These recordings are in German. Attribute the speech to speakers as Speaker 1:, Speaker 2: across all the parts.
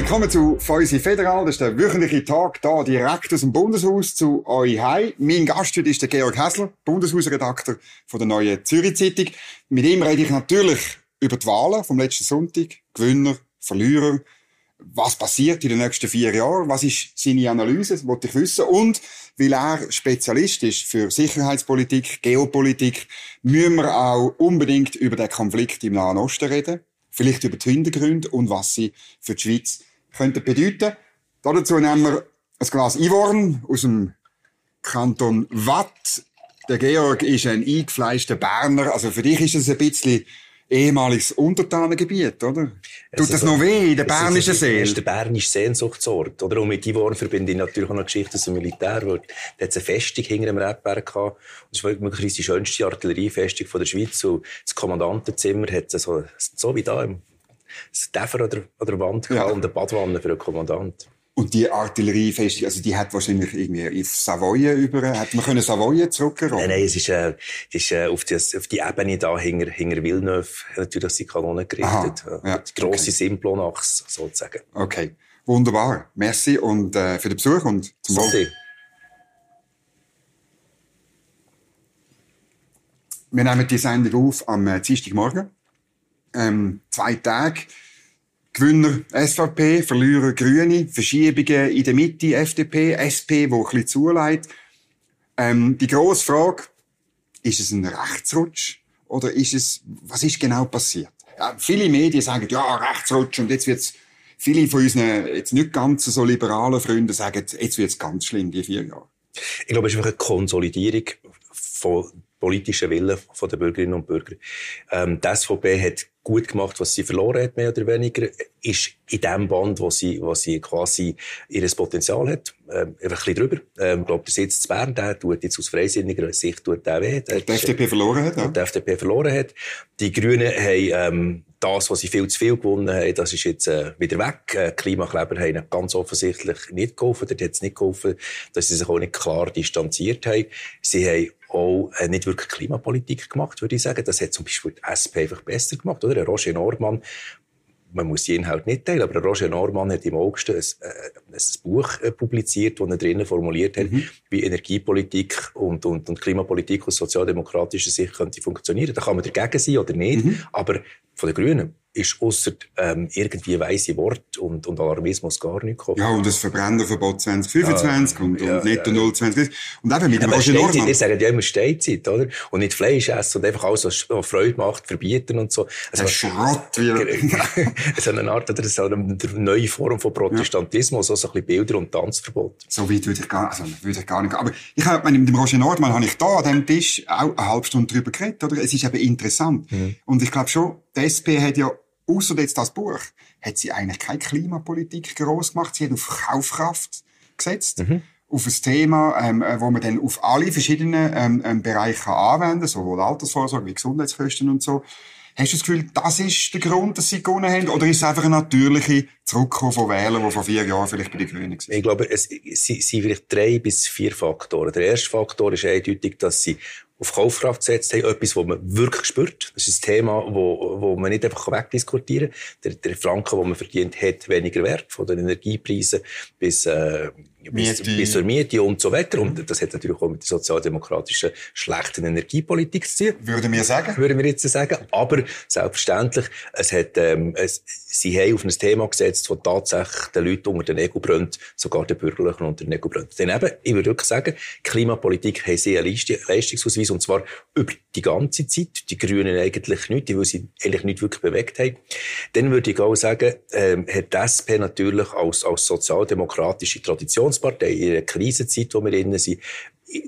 Speaker 1: Willkommen zu Feusi Federal. Das ist der wöchentliche Tag hier direkt aus dem Bundeshaus zu euch heim. Mein Gast heute ist der Georg Hässler, Bundeshausredakteur von der Neuen Zürich Zeitung. Mit ihm rede ich natürlich über die Wahlen vom letzten Sonntag. Gewinner, Verlierer. Was passiert in den nächsten vier Jahren? Was ist seine Analyse? Das wollte ich wissen. Und weil er Spezialist ist für Sicherheitspolitik, Geopolitik, müssen wir auch unbedingt über den Konflikt im Nahen Osten reden. Vielleicht über die Hintergründe und was sie für die Schweiz könnten bedeuten. Dazu nehmen wir ein Glas Ivorn aus dem Kanton Watt. Der Georg ist ein eingefleischter Berner. Also für dich ist es ein bisschen ehemaliges Untertanengebiet, oder? Tut das noch weh in der bernischen Seele?
Speaker 2: Das ist der bernische Sehnsuchtsort, oder? Und mit Ivorn verbinde ich natürlich auch noch Geschichte aus dem Militär, wo da hat eine Festung hinter dem Rebberg gehabt. Das war möglicherweise die schönste Artilleriefestung von der Schweiz. Und das Kommandantenzimmer hat so, so wie da im Steffer oder, oder Wand gehabt ja. und eine Badwanne für den Kommandant.
Speaker 1: Und die Artilleriefestung, also die hat wahrscheinlich irgendwie auf Savoyen über, hat man können Savoyen zurückrollen?
Speaker 2: Nein, nein, es ist, äh, es ist äh, auf, das, auf die Ebene da hinter, hinter Villeneuve natürlich die Kanone gerichtet. Aha, ja, die grosse okay. Simplonachs sozusagen.
Speaker 1: Okay, wunderbar. Merci und äh, für den Besuch und
Speaker 2: zum Wohl.
Speaker 1: Wir nehmen die Sendung auf am äh, Dienstagmorgen. Ähm, zwei Tage Gewinner SVP, Verlierer Grüne, Verschiebungen in der Mitte FDP, SP, wo ein bisschen zuleitet. Ähm, die grosse Frage, ist es ein Rechtsrutsch oder ist es, was ist genau passiert? Ja, viele Medien sagen, ja, Rechtsrutsch und jetzt wird's, viele von unseren jetzt nicht ganz so liberalen Freunden sagen, jetzt wird's ganz schlimm, die vier Jahre.
Speaker 2: Ich glaube, es ist einfach eine Konsolidierung von politischen Willen der Bürgerinnen und Bürger. Ähm, die SVP hat gut gemacht, was sie verloren hat, mehr oder weniger, ist in dem Band, wo sie, wo sie quasi ihres Potenzial hat, ähm, einfach ein bisschen drüber. Ähm, ich glaube, der Sitz zu Bern, der tut jetzt aus freisinniger Sicht tut der weh.
Speaker 1: Der, die FDP verloren hat, ja.
Speaker 2: Die FDP verloren hat. Die Grünen haben, ähm, das, was sie viel zu viel gewonnen haben, das ist jetzt äh, wieder weg. Äh, Klimakleber haben ganz offensichtlich nicht geholfen. Dort hat es nicht geholfen, dass sie sich auch nicht klar distanziert haben. Sie haben auch äh, nicht wirklich Klimapolitik gemacht, würde ich sagen. Das hat zum Beispiel die SP einfach besser gemacht, oder? Roger Nordmann, man muss die Inhalt nicht teilen, aber Roger Norman hat im August ein, äh, ein Buch äh, publiziert, das er drinnen formuliert hat, mhm. wie Energiepolitik und, und, und Klimapolitik aus sozialdemokratischer Sicht könnte funktionieren. Da kann man dagegen sein oder nicht, mhm. aber von den Grünen ist ausser ähm, irgendwie weise Wort und, und Alarmismus gar nicht gekommen.
Speaker 1: Ja, und das Verbrennerverbot 2025 ja, und, ja, und Netto ja. 0 2020. Und eben mit dem Roger
Speaker 2: Norman. Ihr sagt ja immer Stehzeit, oder? Und nicht Fleisch essen und einfach alles, was Freude macht, verbieten und so.
Speaker 1: Also, Der Schrott, wie
Speaker 2: So eine Art, oder so eine neue Form von Protestantismus, ja. also ein bisschen Bilder- und Tanzverbot.
Speaker 1: So weit würde ich gar, also, würde ich gar nicht, aber ich habe, mit dem Roger Nordmann habe ich da an diesem Tisch auch eine halbe Stunde drüber geredet, oder? Es ist eben interessant. Mhm. Und ich glaube schon, die SP hat ja Außer jetzt das Buch hat sie eigentlich keine Klimapolitik groß gemacht. Sie hat auf Kaufkraft gesetzt. Mhm. Auf ein Thema, ähm, äh, wo man dann auf alle verschiedenen ähm, ähm, Bereiche anwenden kann, sowohl Altersvorsorge wie Gesundheitskosten und so. Hast du das Gefühl, das ist der Grund, dass sie gewonnen haben? Oder ist es einfach eine natürliche Zurückkommen von Wählern, die vor vier Jahren vielleicht bei den Grünen waren?
Speaker 2: Ich glaube, es sind vielleicht drei bis vier Faktoren. Der erste Faktor ist eindeutig, dass sie auf Kaufkraft gesetzt haben, etwas, was man wirklich spürt. Das ist ein Thema, wo, wo man nicht einfach wegdiskutieren kann. Der, der Franken, den man verdient, hat weniger Wert, von den Energiepreisen bis, äh, bis, bis zur Miete und so weiter. Und das hat natürlich auch mit der sozialdemokratischen schlechten Energiepolitik zu tun.
Speaker 1: Würden wir sagen?
Speaker 2: Würden wir jetzt sagen. Aber selbstverständlich, es hat, ähm, es, sie haben auf ein Thema gesetzt, das tatsächlich den Leuten unter den Nägeln brennt, sogar den Bürgerlichen unter den Nägeln brennt. Denn eben, ich würde wirklich sagen, Klimapolitik haben sie einen Leistungsausweis, und zwar über die ganze Zeit. Die Grünen eigentlich nicht, die, weil sie eigentlich nicht wirklich bewegt haben. Dann würde ich auch sagen, ähm, hat die SP natürlich als, als sozialdemokratische Traditionspartei in einer Krisenzeit, wo wir innen sind,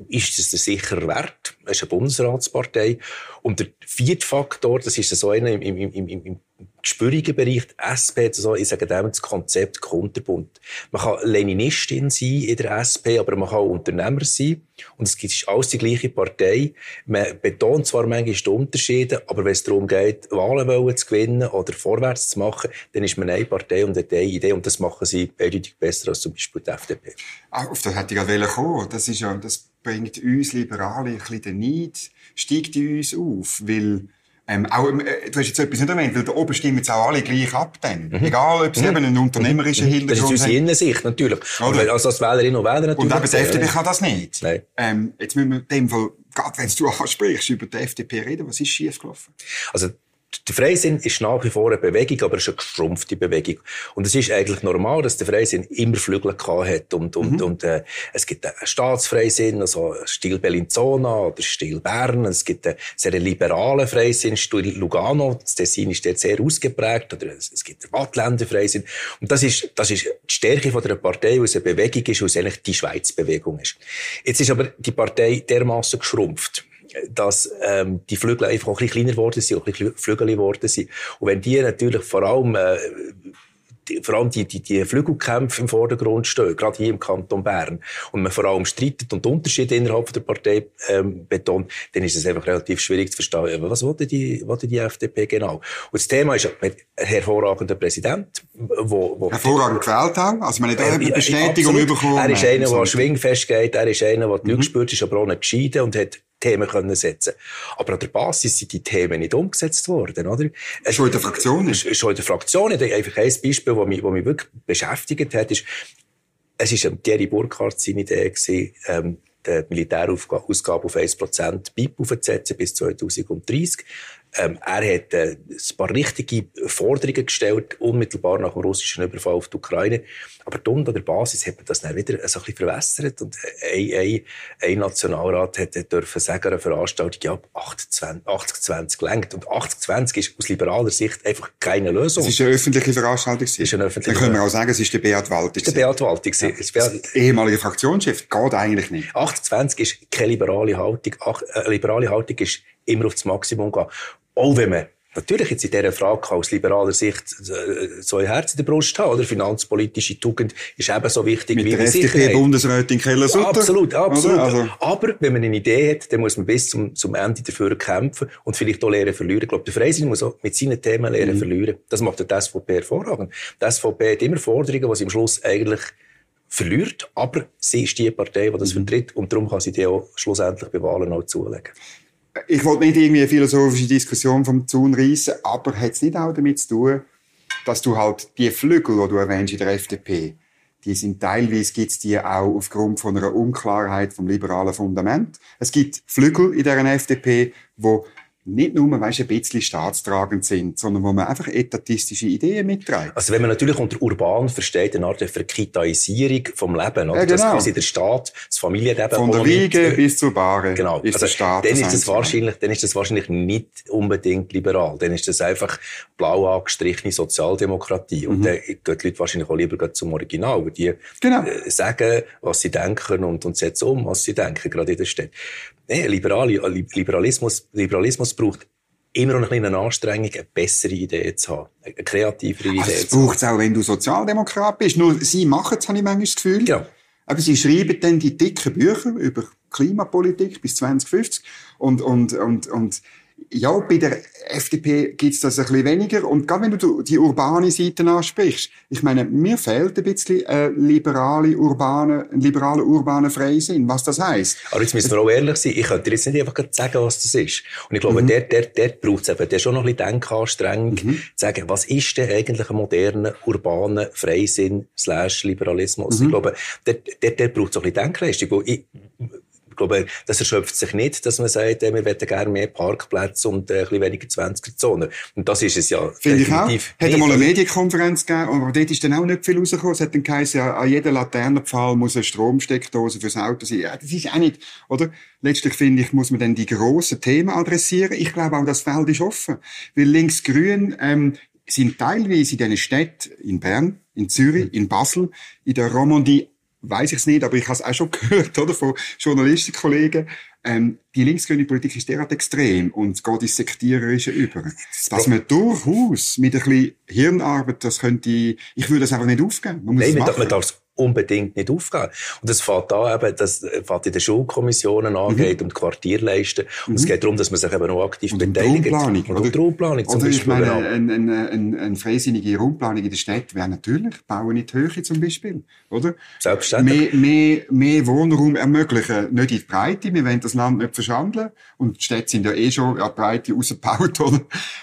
Speaker 2: ist es sicher wert. Es ist eine Bundesratspartei. Und der vierte Faktor, das ist so einer im, im, im, im gespürigen Bereich, die SP hat so, ich sage dem, das Konzept Kunterbund. Man kann Leninistin sein in der SP, aber man kann auch Unternehmer sein. Und es ist alles die gleiche Partei. Man betont zwar manchmal die Unterschiede, aber wenn es darum geht, Wahlen zu gewinnen oder vorwärts zu machen, dann ist man eine Partei und eine Idee. Und das machen sie eindeutig besser als zum Beispiel die FDP.
Speaker 1: Ah, auf das hätte ich gerade kommen. Das ist ja, das bringt uns Liberale ein bisschen den Neid, steigt in uns auf, weil Ähm, auch, äh, du hast jetzt etwas nicht erwähnt, weil da oben stimmen jetzt auch alle gleich ab dann. Mhm. Egal, ob sie mhm. eben einen unternehmerischen mhm.
Speaker 2: Hintergrund haben. Das ist unsere Innensicht, natürlich. Oder? Also als Wählerinnen und Wähler natürlich.
Speaker 1: Und eben die FDP kann das nicht. Nein. Ähm, jetzt müssen wir in dem Fall, gerade wenn du ansprichst, über die FDP reden. Was ist schiefgelaufen?
Speaker 2: Also, der Freisinn ist nach wie vor eine Bewegung, aber es ist eine geschrumpfte Bewegung. Und es ist eigentlich normal, dass der Freisinn immer Flügel hat. Und, und, mhm. und äh, es gibt einen Staatsfreisinn, also Stil Bellinzona oder Stil Bern. Es gibt einen sehr liberalen Freisinn, Stil Lugano. Das Tessin ist dort sehr ausgeprägt. Oder es gibt den Wattländer Freisinn. Und das ist, das ist die Stärke von der Partei, weil es eine Bewegung ist, weil es eigentlich die Schweiz-Bewegung ist. Jetzt ist aber die Partei dermaßen geschrumpft dass ähm, die Flügel einfach auch ein bisschen kleiner geworden sind, auch ein bisschen Flügel geworden sind. Und wenn die natürlich vor allem äh, die, vor allem die, die, die Flügelkämpfe im Vordergrund stehen, gerade hier im Kanton Bern, und man vor allem streitet und Unterschiede innerhalb der Partei ähm, betont, dann ist es einfach relativ schwierig zu verstehen, was wollte die, wollte die FDP genau. Und das Thema ist ein hervorragender Präsident, wo, wo
Speaker 1: hervorragend gewählt haben, also man hat äh, eine Bestätigung
Speaker 2: ja,
Speaker 1: bekommen.
Speaker 2: Er ist einer, der schwingfest geht, er ist einer, der die mhm. Glück spürt, ist aber auch nicht gescheiden und hat Themen können setzen Aber an der Basis sind die Themen nicht umgesetzt worden, oder?
Speaker 1: Schon in der Fraktion?
Speaker 2: Ist, schon in der Fraktion. Einfach ein Beispiel, das mich, das mich wirklich beschäftigt hat, ist, es war Thierry Burkhardt seine Idee ähm, die Militärausgabe auf 1% BIP aufzusetzen bis 2030. Ähm, er hat äh, ein paar richtige Forderungen gestellt, unmittelbar nach dem russischen Überfall auf die Ukraine. Aber dumm an der Basis hat man das dann wieder so ein bisschen verwässert. Und ein, ein, ein Nationalrat hätte dürfen sagen, eine Veranstaltung, ja, 80-20 lenkt. Und 80-20 ist aus liberaler Sicht einfach keine Lösung.
Speaker 1: Es ist eine öffentliche Veranstaltung. Es ist eine öffentliche Dann können wir auch sagen, es ist der Beat Waltig.
Speaker 2: Der Beat Waltig. Ja.
Speaker 1: Das ehemalige Fraktionschef geht eigentlich nicht.
Speaker 2: 80-20 ist keine liberale Haltung. Eine äh, liberale Haltung ist immer auf das Maximum gehen. Auch wenn man natürlich jetzt in dieser Frage aus liberaler Sicht äh, so ein Herz in der Brust haben, oder? Finanzpolitische Tugend ist ebenso wichtig
Speaker 1: Mit wie der FDP-Bundesrätin Keller-Sutter.
Speaker 2: Absolut, absolut. Also. Aber wenn man eine Idee hat, dann muss man bis zum, zum Ende dafür kämpfen und vielleicht auch lernen verlieren. Ich glaube, der Freisinn muss auch mit seinen Themen lernen mhm. verlieren. Das macht die SVP hervorragend. Die SVP hat immer Forderungen, die sie am Schluss eigentlich verliert, aber sie ist die Partei, die das mhm. vertritt und darum kann sie die auch schlussendlich bei Wahlen auch zulegen
Speaker 1: ich wollte nicht irgendwie eine philosophische Diskussion vom Zaun reissen, aber hat es nicht auch damit zu tun, dass du halt die Flügel, die du erwähnst in der FDP, die sind teilweise gibt's die auch aufgrund von einer Unklarheit vom liberalen Fundament. Es gibt Flügel in der FDP, wo nicht nur, weißt, ein bisschen staatstragend sind, sondern wo man einfach etatistische Ideen mitträgt.
Speaker 2: Also wenn man natürlich unter urban versteht, eine Art Verkitaisierung vom Leben, oder? Ja,
Speaker 1: genau.
Speaker 2: Dass der Staat, das Familienleben...
Speaker 1: Von der Wiege bis zur Bahre
Speaker 2: genau. ist also, der Staat dann ist, das wahrscheinlich, dann ist das wahrscheinlich nicht unbedingt liberal. Dann ist das einfach blau angestrichene Sozialdemokratie. Mhm. Und dann gehen die Leute wahrscheinlich auch lieber zum Original, weil die genau. Äh, sagen, was sie denken und, und setzen um, was sie denken, gerade in der Stadt. Nee, Liberali Liberalismus, Liberalismus braucht immer noch eine Anstrengung, eine bessere Idee zu haben, eine kreativere Idee also,
Speaker 1: zu haben. Das braucht es auch, wenn du Sozialdemokrat bist. Nur sie machen es, habe ich manchmal das Gefühl. Ja. Aber sie schreiben dann die dicken Bücher über Klimapolitik bis 2050 und, und, und, und ja, bei der FDP gibt's das ein bisschen weniger. Und gerade wenn du die urbane Seite ansprichst, ich meine, mir fehlt ein bisschen äh, liberale, urbane, ein liberaler, urbaner Freisinn, was das heisst.
Speaker 2: Aber jetzt müssen wir auch ehrlich sein, ich könnte dir jetzt nicht einfach sagen, was das ist. Und ich glaube, mhm. der, der, der braucht es eben der schon noch ein bisschen Denkanstrengung, mhm. zu sagen, was ist denn eigentlich ein moderner, urbaner Freisinn slash Liberalismus? Mhm. Ich glaube, der, der, der braucht so ein bisschen Denkleistung. Ich, glaube, das erschöpft sich nicht, dass man sagt, äh, wir hätten gerne mehr Parkplätze und äh, ein bisschen weniger 20er-Zonen. Und das ist es ja
Speaker 1: Finde ich auch. Hat mal eine Medienkonferenz gegeben, aber dort ist dann auch nicht viel rausgekommen. Es hat dann geheißen, ja, an jeder Laternenpfahl muss eine Stromsteckdose fürs Auto sein. Ja, das ist auch nicht, oder? Letztlich finde ich, muss man dann die grossen Themen adressieren. Ich glaube auch, das Feld ist offen. Weil links-grün, ähm, sind teilweise in diesen Städten, in Bern, in Zürich, in Basel, in der Romandie weiß ich es nicht, aber ich habe es auch schon gehört, oder, von Journalistenkollegen. Ähm, die linksgrüne Politik ist derart extrem und geht ins Sektiererische über, dass man durchaus mit ein bisschen Hirnarbeit, das könnte, ich würde das einfach nicht aufgeben.
Speaker 2: Man muss Nein, man darf es unbedingt nicht aufgehen. Und das fängt da eben, das fängt in den Schulkommissionen angeht, mhm. um die Quartierleisten. Und mhm. es geht darum, dass man sich eben noch aktiv
Speaker 1: und
Speaker 2: beteiligt.
Speaker 1: Raumplanung,
Speaker 2: oder? Um Raumplanung
Speaker 1: zum oder Beispiel. Ich meine, eine, eine, eine, eine freisinnige Raumplanung in der Stadt wäre natürlich, bauen in die Höhe zum Beispiel, oder?
Speaker 2: Selbstverständlich.
Speaker 1: Mehr, mehr, mehr Wohnraum ermöglichen, nicht in die Breite, wir wollen das Land nicht verschandeln. Und die Städte sind ja eh schon die Breite rausgebaut, oder?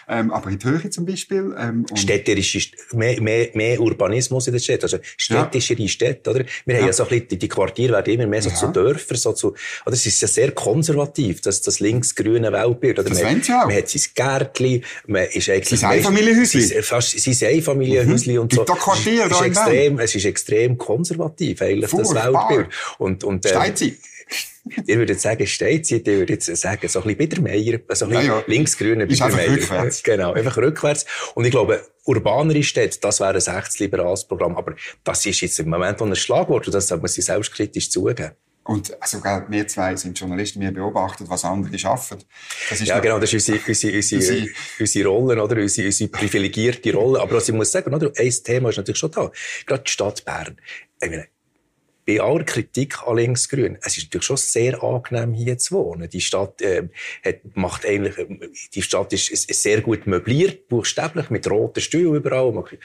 Speaker 1: Ähm, aber in die Höhe zum Beispiel. Ähm,
Speaker 2: Städterische, mehr, mehr, mehr Urbanismus in der Stadt. Also städtischere ja. Städte, oder? Wir ja. haben ja so ein bisschen, die Quartiere werden immer mehr so ja. zu Dörfern, so zu, oder es ist ja sehr konservativ, das, das links-grüne Weltbild. Oder
Speaker 1: das
Speaker 2: man,
Speaker 1: auch.
Speaker 2: man hat sein Gärtchen, man ist eigentlich...
Speaker 1: Sein Einfamilienhäuschen.
Speaker 2: Fast sein Einfamilienhäuschen mhm. und so.
Speaker 1: Quartier,
Speaker 2: es, ist extrem, es ist extrem konservativ, eigentlich, Furchtbar. das Weltbild. Und, und,
Speaker 1: äh, Steinzeit.
Speaker 2: Ich würde jetzt sagen Steinzeit, ich würde jetzt sagen, so ein bisschen Biedermeier, so ein bisschen ja, ja. linksgrüne
Speaker 1: Biedermeier. rückwärts.
Speaker 2: Genau, einfach rückwärts. Und ich glaube, urbanere Städte, das wäre ein rechtsliberales Programm. Aber das ist jetzt im Moment noch ein Schlagwort und das sollte man sich selbstkritisch zugeben.
Speaker 1: Und also, wir zwei sind Journalisten, wir beobachten, was andere schaffen.
Speaker 2: Das ist ja, genau, das ist unsere, unsere, unsere, unsere Rolle, oder? Unsere, unsere privilegierte Rolle. Aber was ich muss sagen, oder? Ein Thema ist natürlich schon da. Gerade die Stadt Bern. Ich meine, bei aller Kritik an Linksgrün, es ist natürlich schon sehr angenehm, hier zu wohnen. Die Stadt, äh, hat, macht eigentlich, die Stadt ist, ist, sehr gut möbliert, buchstäblich, mit roten Stühlen überall. Man kann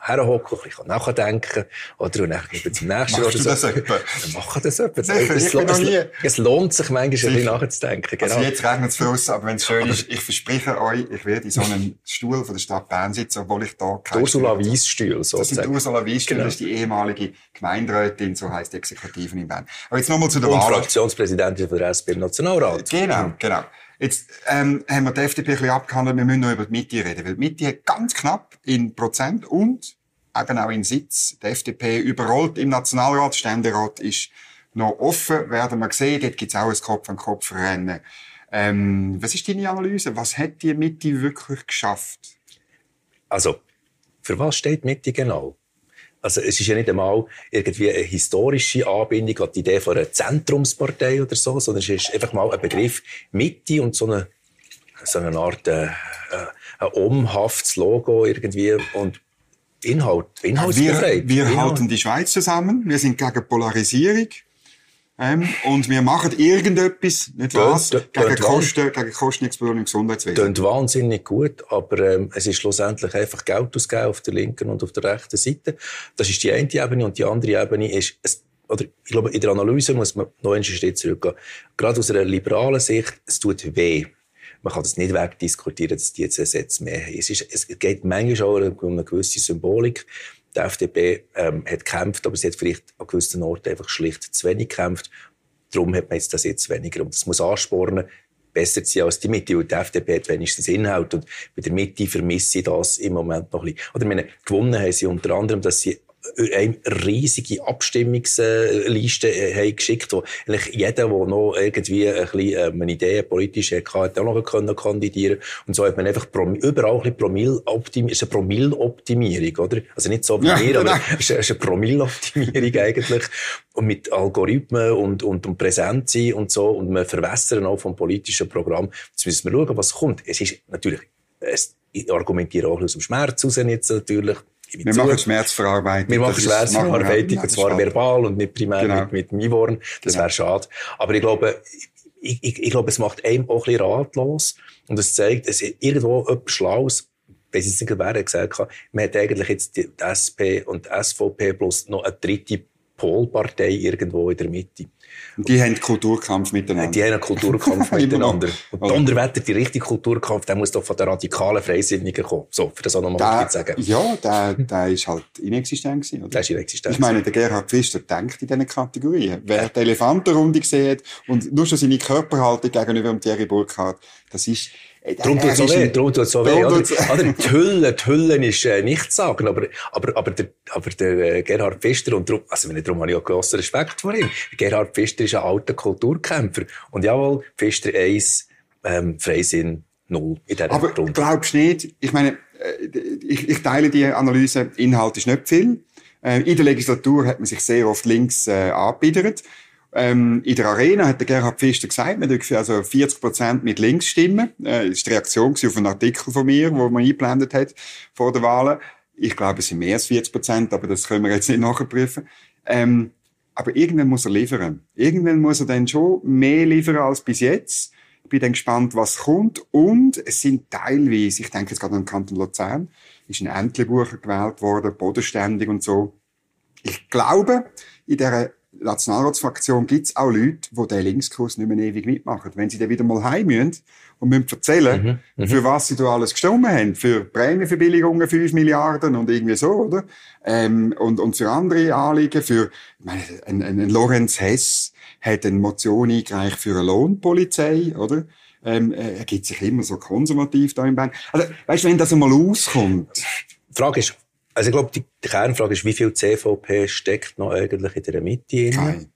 Speaker 2: herhocken, ein bisschen nachdenken, oder, und dann zum nächsten.
Speaker 1: Machst du das etwa?
Speaker 2: Dann machen das etwa.
Speaker 1: Sicher, es, es,
Speaker 2: es, es, lohnt sich manchmal, Sicher. ein bisschen nachzudenken.
Speaker 1: Genau. Also jetzt regnet es für uns, aber wenn es schön ist, ich verspreche euch, ich werde in so einem Stuhl von der Stadt Bern sitzen, obwohl ich da
Speaker 2: kein Ursula Weissstuhl,
Speaker 1: sozusagen. Das sind Ursula Weissstuhl, genau. das ist die ehemalige Gemeinderätin, so heisst die Exekutiven in Bern. Aber jetzt nochmal zu der
Speaker 2: Und Wahl. Fraktionspräsidentin von der SP im Nationalrat.
Speaker 1: Genau, genau. Jetzt ähm, haben wir die FDP ein bisschen abgehandelt, wir müssen noch über die Mitte reden, weil die Mitte hat ganz knapp in Prozent und eben auch in Sitz die FDP überrollt im Nationalrat. Ständerat ist noch offen, werden wir sehen. Dort gibt es auch ein Kopf-an-Kopf-Rennen. Ähm, was ist deine Analyse? Was hat die Mitte wirklich geschafft?
Speaker 2: Also, für was steht Mitte genau? Also es ist ja nicht einmal irgendwie eine historische Anbindung an die Idee von einer Zentrumspartei oder so, sondern es ist einfach mal ein Begriff Mitte und so eine, so eine Art äh, äh ein umhaftes Logo irgendwie und Inhalt,
Speaker 1: inhaltsbefreit. Wir, wir Inhalt. halten die Schweiz zusammen, wir sind gegen Polarisierung. Ähm, und wir machen irgendetwas, nicht was, gegen Kosten, gegen Kostenexplosion im Gesundheitswesen.
Speaker 2: Klingt wahnsinnig gut, aber ähm, es ist schlussendlich einfach Geld ausgeben auf der linken und auf der rechten Seite. Das ist die eine Ebene und die andere Ebene ist, es, oder ich glaube, in der Analyse muss man noch einen Schritt zurückgehen. Gerade aus einer liberalen Sicht, es tut weh. Man kann das nicht wegdiskutieren, dass die jetzt Satz mehr haben. Es, ist, es geht manchmal auch um eine gewisse Symbolik die FDP ähm, hat gekämpft, aber sie hat vielleicht an gewissen Orten einfach schlicht zu wenig gekämpft. Darum hat man jetzt das jetzt weniger. Und das muss anspornen, besser zu sein als die Mitte. Und die FDP hat wenigstens Inhalt. Und bei der Mitte vermisse ich das im Moment noch ein bisschen. Oder meine, gewonnen haben sie unter anderem, dass sie eine riesige Abstimmungsliste äh, haben geschickt, wo eigentlich jeder, der noch irgendwie ein bisschen ähm, eine Idee politisch hatte, hat auch noch können kandidieren Und so hat man einfach überall ein bisschen Promille-Optimierung, ist eine Promille-Optimierung, oder? Also nicht so wie ja, wir, aber es ist eine Promille-Optimierung eigentlich. Und mit Algorithmen und, und, und Präsenz sein und so. Und wir verwässern auch vom politischen Programm. Jetzt müssen wir schauen, was kommt. Es ist natürlich, es, ich argumentiere auch aus dem Schmerz raus jetzt natürlich.
Speaker 1: Wir zu. machen Schmerzverarbeitung.
Speaker 2: Wir machen Schmerzverarbeitung, und zwar verbal und nicht primär genau. mit, mit dem Einwurm. Das genau. wäre schade. Aber ich glaube, ich, ich, ich glaube, es macht einem auch ein bisschen ratlos. Und es zeigt, es ist irgendwo etwas Schlaues, weiß nicht, wer gesagt hat, man hat eigentlich jetzt die SP und die SVP plus noch eine dritte Polpartei irgendwo in der Mitte.
Speaker 1: Die haben Kulturkampf miteinander.
Speaker 2: Die haben einen Kulturkampf miteinander. Und Donnerwetter, die richtige Kulturkampf, der muss doch von den radikalen Freisinnigen kommen. So, für das auch nochmal zu sagen.
Speaker 1: Ja, der, der ist halt inexistent gewesen, oder?
Speaker 2: Der ist inexistent.
Speaker 1: Ich meine, der Gerhard Pfister denkt in diesen Kategorien. Wer die Elefantenrunde gesehen und nur schon seine Körperhaltung gegenüber dem Thierry Burkhardt, das ist,
Speaker 2: Darum tut es so weh. Darum tut so weh. Oder? oder? Die Hülle, die Hülle ist äh, nichts sagen, aber, aber, aber der, aber der äh, Gerhard Pfister, und darum, also darum habe ich auch grossen Respekt vor ihm. Gerhard Pfister ist ein alter Kulturkämpfer. Und jawohl, Pfister 1, ähm, Freisinn 0 in dieser
Speaker 1: Aber Runde. glaubst du nicht, ich meine, äh, ich, ich teile die Analyse, Inhalt ist nicht viel. Äh, in der Legislatur hat man sich sehr oft links äh, angebiedert. Ähm, in der Arena hat der Gerhard Pfister gesagt, man dürfen also 40 Prozent mit links stimmen. Äh, das war die Reaktion auf einen Artikel von mir, wo man eingeblendet hat vor der Wahlen. Ich glaube, es sind mehr als 40 Prozent, aber das können wir jetzt nicht nachprüfen. Ähm, aber irgendwann muss er liefern. Irgendwann muss er dann schon mehr liefern als bis jetzt. Ich bin dann gespannt, was kommt. Und es sind teilweise, ich denke jetzt gerade an den Kanton Luzern, ist ein Entlebucher gewählt worden, bodenständig und so. Ich glaube, in dieser Nationalratsfraktion gibt es auch Leute, die den Linkskurs nicht mehr ewig mitmachen. Wenn sie dann wieder mal heim müssen und müssen erzählen, mhm, mhm. für was sie da alles gestimmt haben. Für Prämienverbilligungen 5 Milliarden und irgendwie so, oder? Ähm, und, und für andere Anliegen, für, ich meine, ein, ein, ein Lorenz Hess hat eine Motion eingereicht für eine Lohnpolizei, oder? Ähm, er gibt sich immer so konservativ da im Band. Also, weißt du, wenn das einmal auskommt.
Speaker 2: Die Frage ist, also ich glaube, die, Kernfrage ist, wie viel CVP steckt noch eigentlich in der Mitte?
Speaker 1: Kein.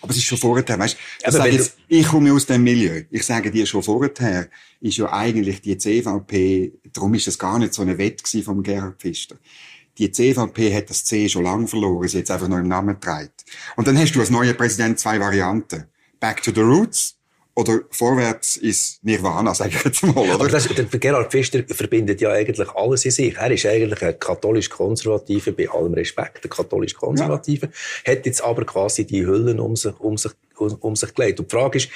Speaker 1: Aber es ist schon vorher, weißt du, jetzt, ich komme aus dem Milieu. Ich sage dir schon vorher, ist ja eigentlich die CVP, darum ist es gar nicht so eine Wette vom Gerhard Pfister. Die CVP hat das C schon lange verloren, sie jetzt einfach noch im Namen trägt. Und dann hast du als neuer Präsident zwei Varianten. Back to the roots oder vorwärts ist Nirvana, sage ich jetzt mal, oder?
Speaker 2: Aber das, der Gerhard Pfister verbindet ja eigentlich alles in sich. Er ist eigentlich ein katholisch-konservativer, bei allem Respekt, ein katholisch-konservativer, ja. hat jetzt aber quasi die Hüllen um sich, um sich, um, um sich gelegt. Und die Frage ist,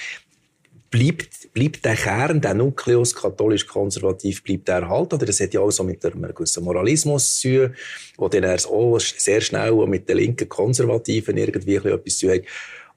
Speaker 2: bleibt, bleibt der Kern, der Nukleus katholisch-konservativ, bleibt der erhalten? Oder das hat ja auch so mit einem gewissen Moralismus zu tun, wo dann er auch sehr schnell mit den linken Konservativen irgendwie etwas zu tun hat.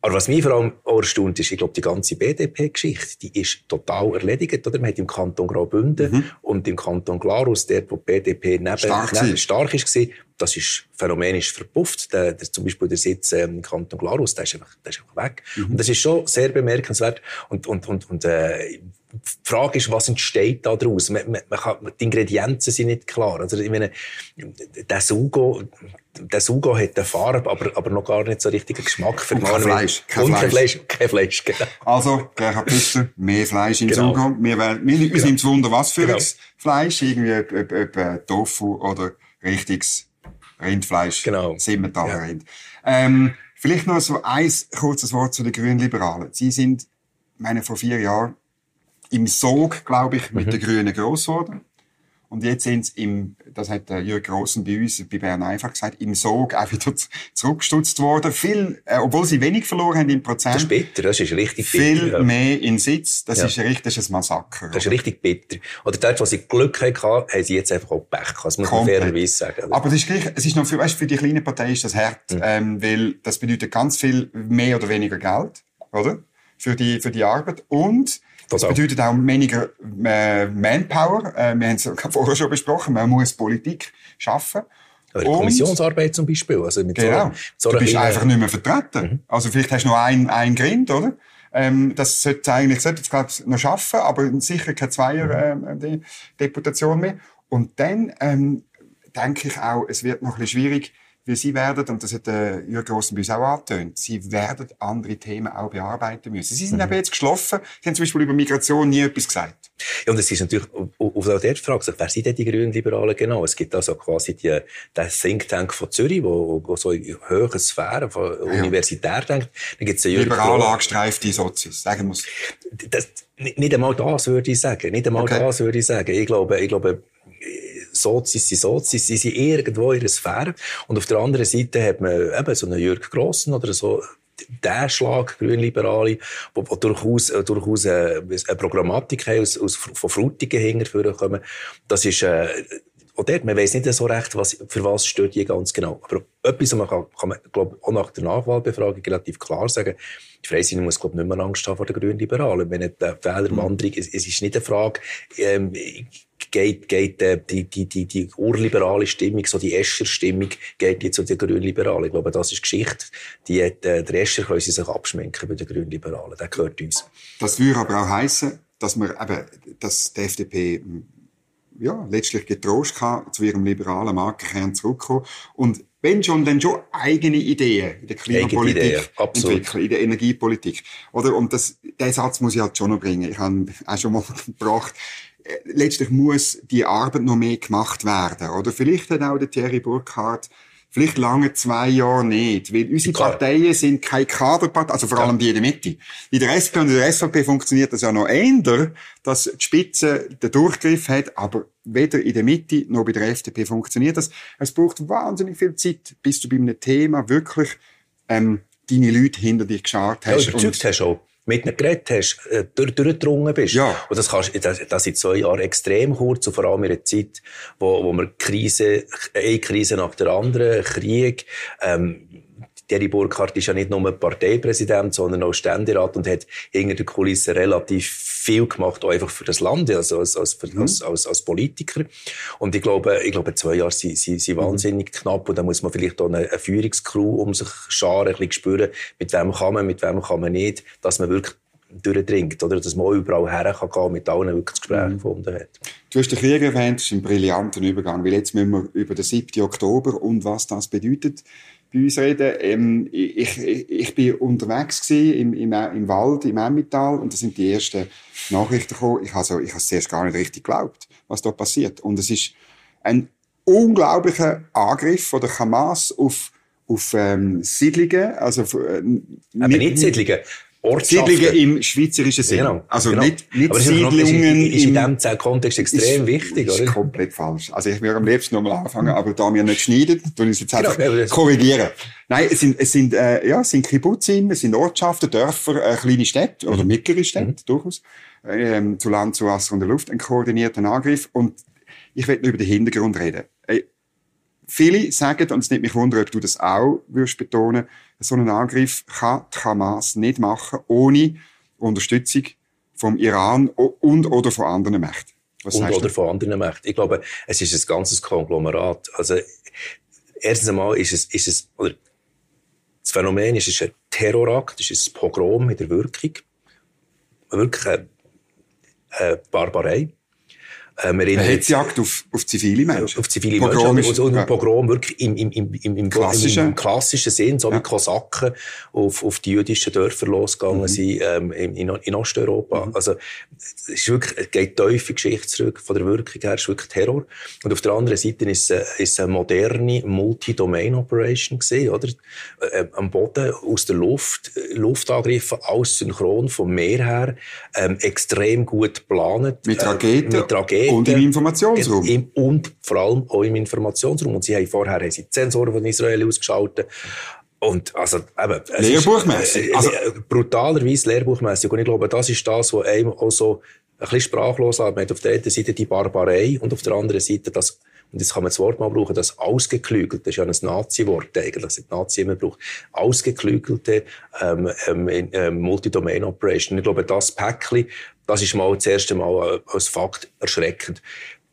Speaker 2: Aber was mich vor allem auch erstaunt ist, ich glaube, die ganze BDP-Geschichte, die ist total erledigt, oder? Man hat im Kanton Graubünden mhm. und im Kanton Glarus, der, wo die BDP neben, stark, neben, stark ist, gewesen, das ist phänomenisch verpufft. Der, der, zum Beispiel der Sitz ähm, im Kanton Glarus, der ist einfach, der ist einfach weg. Mhm. Und das ist schon sehr bemerkenswert. Und, und, und, und äh, die Frage ist, was entsteht da daraus? Man, man, man kann, die Ingredienzen sind nicht klar. Also, ich meine, der Sugo, der Sugo hat eine Farbe, aber, aber noch gar nicht so richtigen Geschmack.
Speaker 1: Für Und kein Fleisch. Kein Und
Speaker 2: Fleisch. Fleisch. Kein Fleisch, genau.
Speaker 1: Also, Gerhard Pfister, mehr Fleisch im genau. Sugo. Wir, wir, wir, wir sind zu Wunder, was für genau. Fleisch. Irgendwie, ob, ob, ob äh, Tofu oder richtiges Rindfleisch.
Speaker 2: Genau.
Speaker 1: Simmentaler ja. Rind. Ähm, vielleicht noch so ein kurzes Wort zu den Grünliberalen. Sie sind, meine, vor vier Jahren im Sog, glaube ich, mit mhm. den Grünen gross geworden. Und jetzt sind sie im, das hat der Jürg Grossen bei uns, bei Bern einfach gesagt, im Sog auch wieder zurückgestutzt worden. Viel, äh, obwohl sie wenig verloren haben im Prozent.
Speaker 2: Das ist bitter, das ist richtig
Speaker 1: bitter. Viel ja. mehr in Sitz, das ja. ist richtig, das ist ein Massaker.
Speaker 2: Das ist richtig bitter. Oder dort, wo sie Glück hatten, haben sie jetzt einfach auch Pech gehabt. Das muss man fairerweise sagen.
Speaker 1: Oder? Aber das ist gleich, es ist noch für, weißt, für die kleine Partei ist das hart, mhm. ähm, weil das bedeutet ganz viel mehr oder weniger Geld, oder? Für die, für die Arbeit. Und, das, das bedeutet auch weniger äh, Manpower. Äh, wir haben es vorher schon besprochen. Man muss Politik schaffen.
Speaker 2: Oder Kommissionsarbeit zum Beispiel. Also
Speaker 1: mit genau. So, so du bist einfach nicht mehr vertreten. Mhm. Also vielleicht hast du noch ein, ein Grind, oder? Ähm, das sollte eigentlich sollte es, glaub, noch schaffen, aber sicher keine Zweier mhm. ähm, Deputation mehr. Und dann ähm, denke ich auch, es wird noch ein bisschen schwierig, weil sie werden, und das hat der Jürgen Grossenbüs auch angetönt, sie werden andere Themen auch bearbeiten müssen. Sie sind mhm. eben jetzt geschlafen, sie haben zum Beispiel über Migration nie etwas gesagt.
Speaker 2: Ja, und es ist natürlich, auf der Frage sich, wer sind denn die Grünen Liberalen genau? Es gibt also quasi die, den Think Tank von Zürich, wo, wo so in höheren Sphären von ja. universitär denkt. Dann gibt's den
Speaker 1: Liberal angestreifte Sozis, sagen muss.
Speaker 2: Das, nicht einmal das würde ich sagen. Nicht einmal okay. das würde ich sagen. Ich glaube, ich glaube, Sozis sind Sozis, sie sind irgendwo in ihrer Sphäre. Und auf der anderen Seite hat man eben so einen Jürg Grossen oder so, der Schlag, Grünliberale, wo, wo durchaus, äh, durchaus äh, eine Programmatik haben, aus, aus, von Frutigen hinterher Das ist, äh, auch dort, man weiss nicht so recht, was, für was steht die ganz genau. Aber etwas, man kann, kann man, glaub, auch nach der Nachwahlbefragung relativ klar sagen, die Freisinne muss, glaub, nicht mehr Angst haben vor den Grünen Liberalen. Wenn die Wählerwanderung, mhm. es, es ist nicht eine Frage, ähm, geht, geht äh, die, die, die, die urliberale Stimmung, so die Escher-Stimmung, geht jetzt zu den Grünliberalen. Ich glaube, das ist Geschichte. Die hat, äh, der Escher können sie sich abschminken bei den Grünliberalen. Der gehört uns.
Speaker 1: Das würde aber auch heißen, dass man eben, dass die FDP ja, letztlich getrost kann, zu ihrem liberalen Markenkern zurückkommen. Und wenn schon, dann schon eigene Ideen in der Klimapolitik Ideen, entwickeln, in der Energiepolitik. Oder? Und das, den Satz muss ich halt schon noch bringen. Ich habe auch schon mal gebracht, letztlich muss die Arbeit noch mehr gemacht werden. Oder vielleicht hat auch der Thierry Burkhardt Vielleicht lange zwei Jahre nicht, weil unsere
Speaker 2: Klar.
Speaker 1: Parteien sind keine Kaderparteien, also vor allem die in der Mitte. In der SP und in der SVP funktioniert das ja noch eher, dass die Spitze den Durchgriff hat, aber weder in der Mitte noch bei der FDP funktioniert das. Es braucht wahnsinnig viel Zeit, bis du bei einem Thema wirklich ähm, deine Leute hinter dir geschart
Speaker 2: Ja,
Speaker 1: hast.
Speaker 2: überzeugt hast auch. Mit ihnen geredet hast, äh, durch, durchgedrungen bist.
Speaker 1: Ja.
Speaker 2: Und das kannst, das, das in zwei Jahren extrem kurz, und vor allem in einer Zeit, wo, wo wir Krise, eine Krise nach der anderen, Krieg, ähm, Thierry Burkhardt ist ja nicht nur Parteipräsident, sondern auch Ständerat und hat hinter der Kulisse relativ viel gemacht, auch einfach für das Land, also als, als,
Speaker 1: Mhm.
Speaker 2: als, als, als Politiker. Und ich glaube, ich glaube, zwei Jahre sind, sind,
Speaker 1: Mhm.
Speaker 2: sind wahnsinnig knapp und da muss man vielleicht auch eine, eine Führungscrew um sich scharen, ein bisschen spüren, mit wem kann man, mit wem kann man nicht, dass man wirklich durchdringt, oder? Dass man auch überall her kann gehen, mit allen wirklich das Gespräch
Speaker 1: Mhm.
Speaker 2: gefunden hat.
Speaker 1: Du hast den Krieg erwähnt, das ist ein brillanter Übergang, weil jetzt müssen wir über den 7. Oktober und was das bedeutet bei uns reden. Ähm, ich, ich, ich bin unterwegs gewesen im, im, im Wald, im Emmental, und da sind die ersten Nachrichten gekommen. Ich habe so, ich habe es zuerst gar nicht richtig geglaubt, was da passiert. Und es ist ein unglaublicher Angriff von der Hamas auf, auf ähm, Siedlungen, also äh,
Speaker 2: Aber nicht Siedlungen, Ortschaften.
Speaker 1: Siedlungen im schweizerischen Sinne.
Speaker 2: Genau.
Speaker 1: Also
Speaker 2: genau.
Speaker 1: nicht, nicht
Speaker 2: Aber ist,
Speaker 1: Siedlungen
Speaker 2: ist, ist in diesem Kontext extrem wichtig,
Speaker 1: ist
Speaker 2: oder?
Speaker 1: komplett falsch. Also ich würde am liebsten nochmal anfangen, aber da wir nicht schneiden, tun ich es jetzt einfach
Speaker 2: Genau, aber das-
Speaker 1: korrigieren. Nein, es sind, es sind, äh, ja, es sind Kibbutzim, es sind Ortschaften, Dörfer, äh, kleine Städte oder
Speaker 2: Mhm.
Speaker 1: mittlere Städte, durchaus. Ähm, zu Land, zu Wasser und der Luft, ein koordinierter Angriff. Und ich will nur über den Hintergrund reden. Äh, viele sagen, und es nimmt mich wunder, ob du das auch würdest betonen, so einen Angriff kann die Hamas nicht machen, ohne Unterstützung vom Iran und oder von anderen Mächten. Was
Speaker 2: und oder
Speaker 1: du?
Speaker 2: von anderen Mächten. Ich glaube, es ist ein ganzes Konglomerat. Also, erstens einmal ist es, ist es, oder das Phänomen ist, es ist ein Terrorakt, es ist ein Pogrom in der Wirkung. Wirklich eine, eine Barbarei. Äh, wir
Speaker 1: Hetzjagd auf, auf zivile Menschen.
Speaker 2: auf zivile
Speaker 1: Pogrom
Speaker 2: Menschen.
Speaker 1: ist-
Speaker 2: Und, und
Speaker 1: ja.
Speaker 2: Pogrom wirklich im, im, im, im, im,
Speaker 1: Klassischen.
Speaker 2: im klassischen Sinn, so
Speaker 1: Ja.
Speaker 2: wie Kosaken auf, auf die jüdischen Dörfer losgegangen
Speaker 1: Mhm.
Speaker 2: sind ähm, in, in, Osteuropa. Also es ist wirklich, geht tief in die Geschichte zurück. Von der Wirkung her ist es wirklich Terror. Und auf der anderen Seite ist es, äh, ist eine moderne Multi-Domain-Operation gewesen, oder? Äh, am Boden, aus der Luft, äh, Luftangriffe, alles synchron vom Meer her, ähm, extrem gut geplant.
Speaker 1: Mit
Speaker 2: äh,
Speaker 1: Raketen
Speaker 2: mit Raketen.
Speaker 1: Und im Informationsraum.
Speaker 2: Im, und vor allem auch im Informationsraum. Und sie haben vorher haben sie die Sensoren von Israel ausgeschaltet. Und, also, eben, es ist,
Speaker 1: Lehrbuchmässig.
Speaker 2: äh,
Speaker 1: Also-
Speaker 2: äh, brutalerweise lehrbuchmässig. Und ich glaube, das ist das, was einem auch so ein bisschen sprachlos lässt. Man hat auf der einen Seite die Barbarei und auf der anderen Seite das, und jetzt kann man das Wort mal brauchen, das Ausgeklügelte, das ist ja ein Nazi-Wort eigentlich, das die Nazi immer braucht, Ausgeklügelte ähm, ähm, ähm, Multi-Domain-Operation. Ich glaube, das Päckchen, das ist mal das erste Mal äh, als Fakt erschreckend.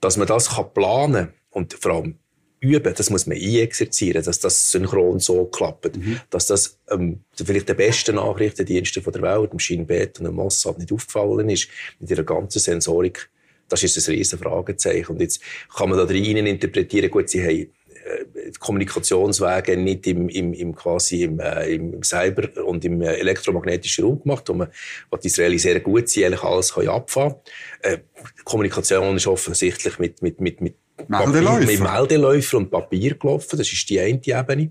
Speaker 2: Dass man das kann planen und vor allem üben, das muss man einexerzieren, dass das synchron so klappt, dass das ähm, vielleicht der beste Nachrichtendienste von der Welt, dem Shin Bet und dem Mossad nicht aufgefallen ist, mit ihrer ganzen Sensorik, das ist ein riesen Fragezeichen. Und jetzt kann man da rein interpretieren, gut, sie haben äh, Kommunikationswege nicht im, im, im quasi im, äh, im Cyber- und im äh, elektromagnetischen Raum gemacht, wo, man, wo die Israelis sehr gut sind, eigentlich alles können abfahren äh, Kommunikation ist offensichtlich mit, mit, mit, mit
Speaker 1: Meldeläufer.
Speaker 2: mit Meldeläufer und Papier gelaufen. Das ist die eine Ebene.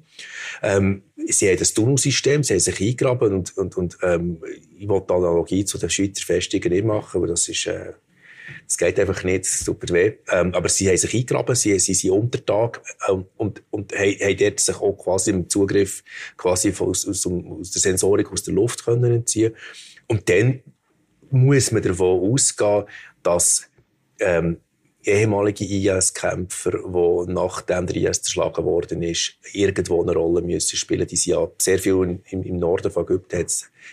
Speaker 2: Ähm, sie haben das Tunnelsystem, sie haben sich eingraben und, und, und ähm, ich will die Analogie zu den Schweizer Festungen nicht machen, aber das ist, äh, das geht einfach nicht, mir weh. Ähm, aber sie haben sich eingraben, sie, sie sind unter Tag ähm, und, und haben, haben dort sich auch quasi im Zugriff quasi aus, aus, aus der Sensorik aus der Luft können entziehen. Und dann muss man davon ausgehen, dass ähm, ehemalige IS-Kämpfer, die nachdem der IS zerschlagen worden ist, irgendwo eine Rolle müssen spielen. Die sind ja sehr viel im, im Norden von Ägypten hat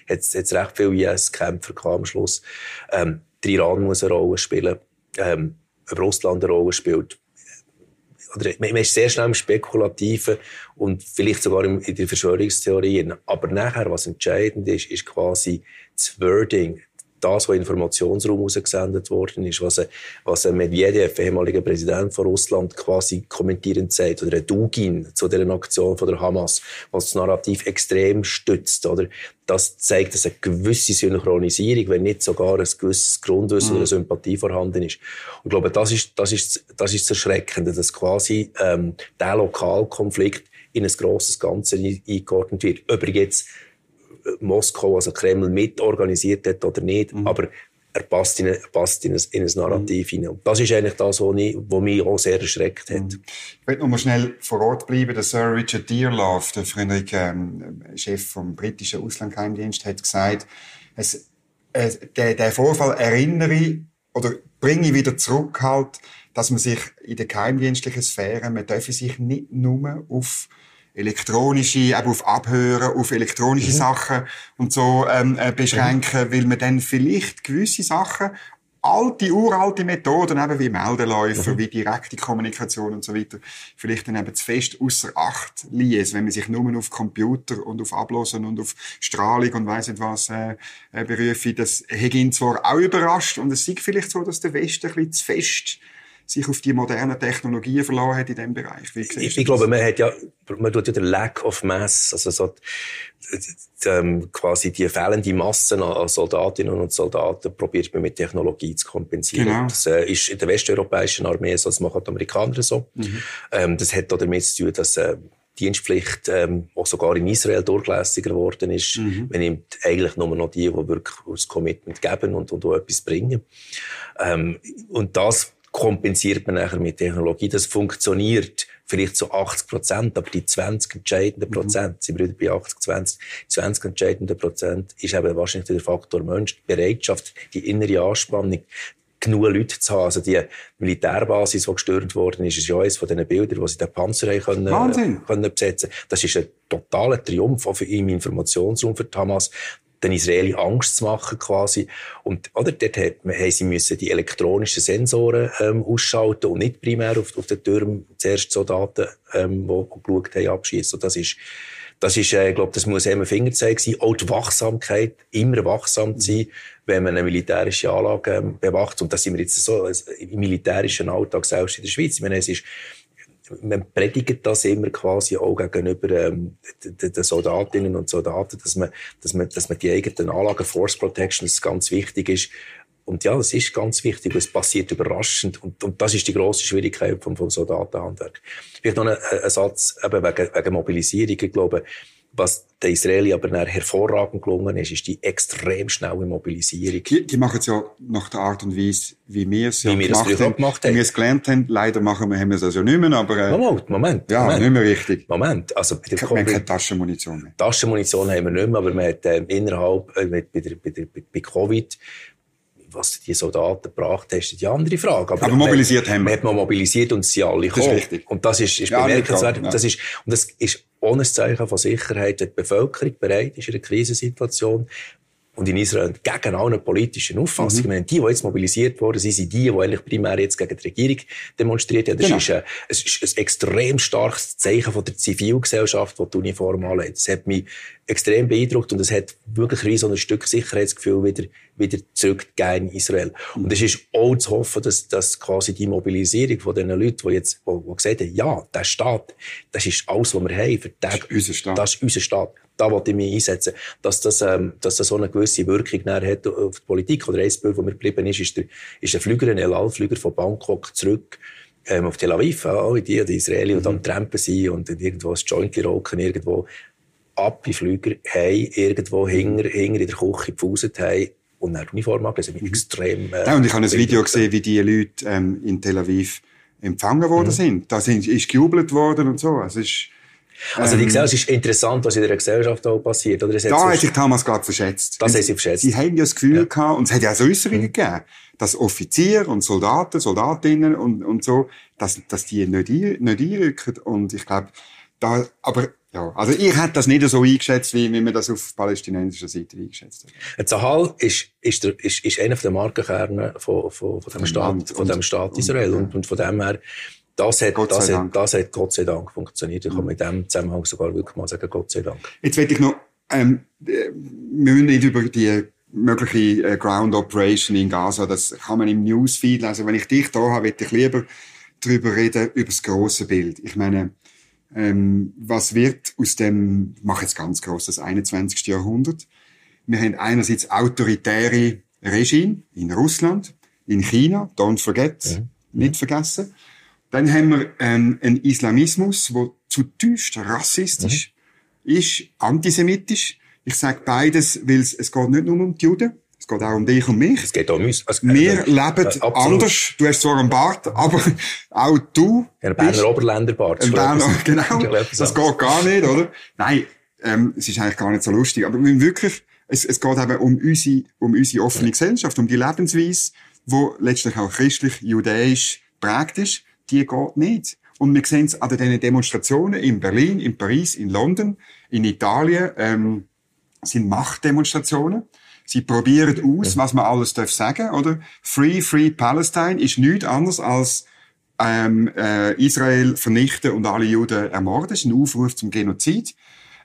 Speaker 2: es recht viele IS-Kämpfer am Schluss. Ähm, der Iran muss eine Rolle spielen, ähm, ob Russland eine Rolle spielt. Oder man ist sehr schnell im Spekulativen und vielleicht sogar im- in der Verschwörungstheorien. Aber nachher, was entscheidend ist, ist quasi das Wording, das, was Informationsraum rausgesendet worden ist, was ein, was ein Medvedev, ehemaliger Präsident von Russland, quasi kommentierend sagt, oder ein Dugin zu dieser Aktion von der Hamas, was das Narrativ extrem stützt, oder? Das zeigt, dass eine gewisse Synchronisierung, wenn nicht sogar ein gewisses Grundwissen oder Sympathie vorhanden ist. Und ich glaube, das ist, das ist, das ist das Erschreckende, dass quasi, ähm, der Lokalkonflikt in ein grosses Ganze eingeordnet wird. Ob er jetzt äh, Moskau, also Kreml, mitorganisiert hat oder nicht, mhm. aber er passt in, passt in, ein, in ein Narrativ mhm. hinein. Und das ist eigentlich das, was, ich, was mich auch sehr erschreckt hat. Mhm.
Speaker 1: Ich will noch mal schnell vor Ort bleiben. Der Sir Richard Dearlove, der frühere ähm, Chef vom britischen Auslandgeheimdienst, hat gesagt, es, äh, der, der Vorfall erinnere oder bringe wieder zurück halt, dass man sich in der geheimdienstlichen Sphäre, man dürfe sich nicht nur auf elektronische, eben auf Abhören, auf elektronische mhm. Sachen und so ähm, äh, beschränken, mhm. weil man dann vielleicht gewisse Sachen alte, uralte Methoden, eben wie Meldeläufer, mhm. wie direkte Kommunikation und so weiter, vielleicht dann eben zu fest außer Acht liest, wenn man sich nur auf Computer und auf Ablosen und auf Strahlung und weiss nicht was äh, äh, berufe. Das hätte ihn zwar auch überrascht und es sieht vielleicht so, dass der Westen ein bisschen zu fest sich auf die modernen Technologien verloren hat in diesem Bereich.
Speaker 2: ich, ich glaube, man hat ja, man tut ja den Lack of Mass, also so, ähm, quasi die fehlende Massen an Soldatinnen und Soldaten probiert man mit Technologie zu kompensieren. Genau. Das äh, ist in der westeuropäischen Armee so, das machen die Amerikaner so. Mhm. Ähm, das hat auch damit zu tun, dass äh, Dienstpflicht, ähm, auch sogar in Israel durchlässiger geworden ist. Mhm. Man nimmt eigentlich nur noch die, die wirklich das Commitment geben und, und auch etwas bringen. Ähm, und das kompensiert man nachher mit Technologie. Das funktioniert vielleicht zu 80 Prozent, aber die 20 entscheidenden mhm. Prozent, mhm. sind wir wieder bei 80, 20, 20 entscheidenden Prozent, ist eben wahrscheinlich der Faktor Mensch, die Bereitschaft, die innere Anspannung, genug Leute zu haben. Also die Militärbasis, die gestört worden ist, ist ja eines von diesen Bildern, wo sie den Panzer können, Wahnsinn. können besetzen Das ist ein totaler Triumph auch für im Informationsraum für Hamas den Israeli Angst zu machen quasi. Und, oder, dort hat, haben sie müssen die elektronischen Sensoren, ähm, ausschalten und nicht primär auf, auf den Türmen zuerst Soldaten, ähm, die geschaut haben, abschießen. Das ist, das ist, äh, ich glaube, das muss immer Fingerzeig sein. Auch die Wachsamkeit, immer wachsam zu sein, wenn man eine militärische Anlage ähm, bewacht. Und das sind wir jetzt so also im militärischen Alltag selbst in der Schweiz. Ich meine, es ist, man predigt das immer quasi auch gegenüber ähm, den Soldatinnen und Soldaten, dass man, dass man, dass man die eigenen Anlagen, Force Protection, das ganz wichtig ist. Und ja, das ist ganz wichtig, es passiert überraschend. Und, und das ist die grosse Schwierigkeit vom, vom Soldatenhandwerk. Vielleicht noch ein, ein Satz eben wegen, wegen Mobilisierung. Ich glaube, was der Israeli aber hervorragend gelungen ist, ist die extrem schnelle Mobilisierung.
Speaker 1: Die, die machen es ja nach der Art und Weise, wie wir es ja
Speaker 2: wie gemacht, wir haben, gemacht haben.
Speaker 1: Wie wir es gelernt haben. Leider machen wir, haben wir es also nicht mehr, aber...
Speaker 2: Äh, Moment, Moment.
Speaker 1: Ja,
Speaker 2: Moment.
Speaker 1: nicht mehr richtig.
Speaker 2: Moment. Also,
Speaker 1: bei der wir haben keine Taschenmunition mehr.
Speaker 2: Taschenmunition haben wir nicht mehr, aber man hat äh, innerhalb, äh, bei, der, bei, der, bei Covid was die Soldaten gebracht haben, ist die andere Frage.
Speaker 1: Aber, aber mobilisiert man, haben wir.
Speaker 2: Man hat man mobilisiert und sie alle
Speaker 1: gekommen. Das ist richtig.
Speaker 2: Und das ist, ist ja, bemerkenswert. Ja. Das ist, und das ist ohne Zeichen von Sicherheit, wenn die Bevölkerung bereit ist in einer Krisensituation, und in Israel gegen alle politischen Auffassungen. Mhm. Die, die jetzt mobilisiert worden sind, sind die, die eigentlich primär jetzt gegen die Regierung demonstriert haben. Das genau. ist, ein, es ist ein extrem starkes Zeichen von der Zivilgesellschaft, die die Uniform anlegt. Das hat mich extrem beeindruckt und es hat wirklich so ein Stück Sicherheitsgefühl wieder, wieder zurückgegeben in Israel. Mhm. Und es ist auch zu hoffen, dass, dass quasi die Mobilisierung von den Leuten, die jetzt, die, die gesagt haben, ja, der Staat, das ist alles, was wir haben für
Speaker 1: Das ist unser Staat.
Speaker 2: Das ist unser Staat da wollte ich mich einsetzen, dass das, ähm, dass das so eine gewisse Wirkung hat auf die Politik. Oder ein Bild, das mir geblieben ist, ist der, ist der Flüger, ein El Al-Flüger von Bangkok zurück ähm, auf Tel Aviv, alle die, die Israeli, die mhm. am Trampen sind und irgendwo ein Joint rauchen, irgendwo ab in Flüger haben, irgendwo hinger, hinger in der Küche gepfuset haben und dann Uniform ablesen. Mhm. Extrem,
Speaker 1: äh, ja, und ich habe ein Video gesehen, wie die Leute ähm, in Tel Aviv empfangen worden mhm. sind. Da sind, ist gejubelt worden und so. Also, ist,
Speaker 2: also die ähm, Gesellschaft ist interessant, was in der Gesellschaft auch passiert. Oder?
Speaker 1: da hat sich Thomas gerade verschätzt.
Speaker 2: Das haben sie verschätzt.
Speaker 1: Sie haben ja das Gefühl ja. gehabt, und es hat ja so Äußerungen mhm. gegeben, dass Offiziere und Soldaten, Soldatinnen und, und so, dass, dass die nicht, ein, nicht einrücken. Und ich glaube, da, aber ja, also ich hätte das nicht so eingeschätzt, wie, wie man das auf palästinensischer Seite eingeschätzt
Speaker 2: hat. Zahal ist, ist, der, ist, ist einer der Markenkerne von, von, von dem Staat, von dem Staat Israel. Und, und von dem her, das hat, das, hat, das hat Gott sei Dank funktioniert. Ich kann mit dem Zusammenhang sogar wirklich mal sagen, Gott sei Dank.
Speaker 1: Jetzt will ich noch, ähm, wir müssen nicht über die mögliche äh, Ground Operation in Gaza, das kann man im Newsfeed lesen. Wenn ich dich da habe, würde ich lieber darüber reden, über das große Bild. Ich meine, ähm, was wird aus dem, ich mache jetzt ganz groß, das 21. Jahrhundert? Wir haben einerseits autoritäre Regime in Russland, in China, don't forget, mhm. nicht vergessen. Dann haben wir ähm, einen Islamismus, der zutiefst rassistisch mhm. ist, antisemitisch. Ich sage beides, weil es, geht nicht nur um die Juden, es geht auch um dich und mich.
Speaker 2: Es geht auch um uns.
Speaker 1: Also, wir äh, leben äh, anders. Du hast zwar einen Bart, aber auch du.
Speaker 2: Ein Berner Oberländerbart.
Speaker 1: Ein Berner, genau. Das geht gar nicht, oder? Nein, ähm, es ist eigentlich gar nicht so lustig. Aber wir wirklich, es, es geht eben um unsere, um unsere offene Gesellschaft, um die Lebensweise, wo letztlich auch christlich, judäisch prägt ist. Die geht nicht. Und wir sehen es an den Demonstrationen in Berlin, in Paris, in London, in Italien, ähm, sind Machtdemonstrationen. Sie probieren aus, was man alles darf sagen, oder? Free, Free Palestine ist nichts anderes als ähm, äh, Israel vernichten und alle Juden ermorden. Das ist ein Aufruf zum Genozid.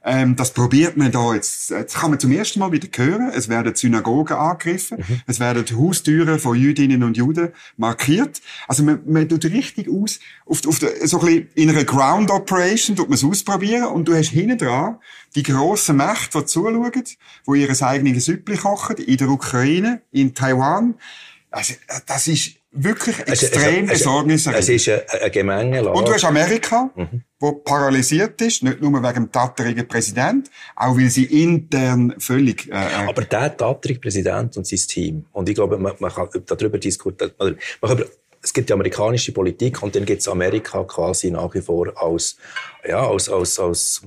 Speaker 1: Ähm, das probiert man da jetzt, jetzt kann man zum ersten Mal wieder hören. Es werden Synagogen angegriffen. Mhm. Es werden Haustüren von Jüdinnen und Juden markiert. Also man, man tut richtig aus, auf, auf der, so ein bisschen in einer Ground Operation tut man es ausprobieren und du hast hinten dran die grossen Mächte, die zuschauen, die ihr eigenes Süppli kochen, in der Ukraine, in Taiwan. Also, das ist wirklich extrem besorgniserregend.
Speaker 2: Es ist eine, eine Gemengelage.
Speaker 1: Und du hast Amerika, mhm. wo paralysiert ist, nicht nur wegen dem tatterigen Präsident, auch weil sie intern völlig... Äh,
Speaker 2: äh Aber der tatterige Präsident und sein Team, und ich glaube, man, man kann darüber diskutieren, man kann es gibt die amerikanische Politik und dann gibt es Amerika quasi nach wie vor als, ja, als, als, als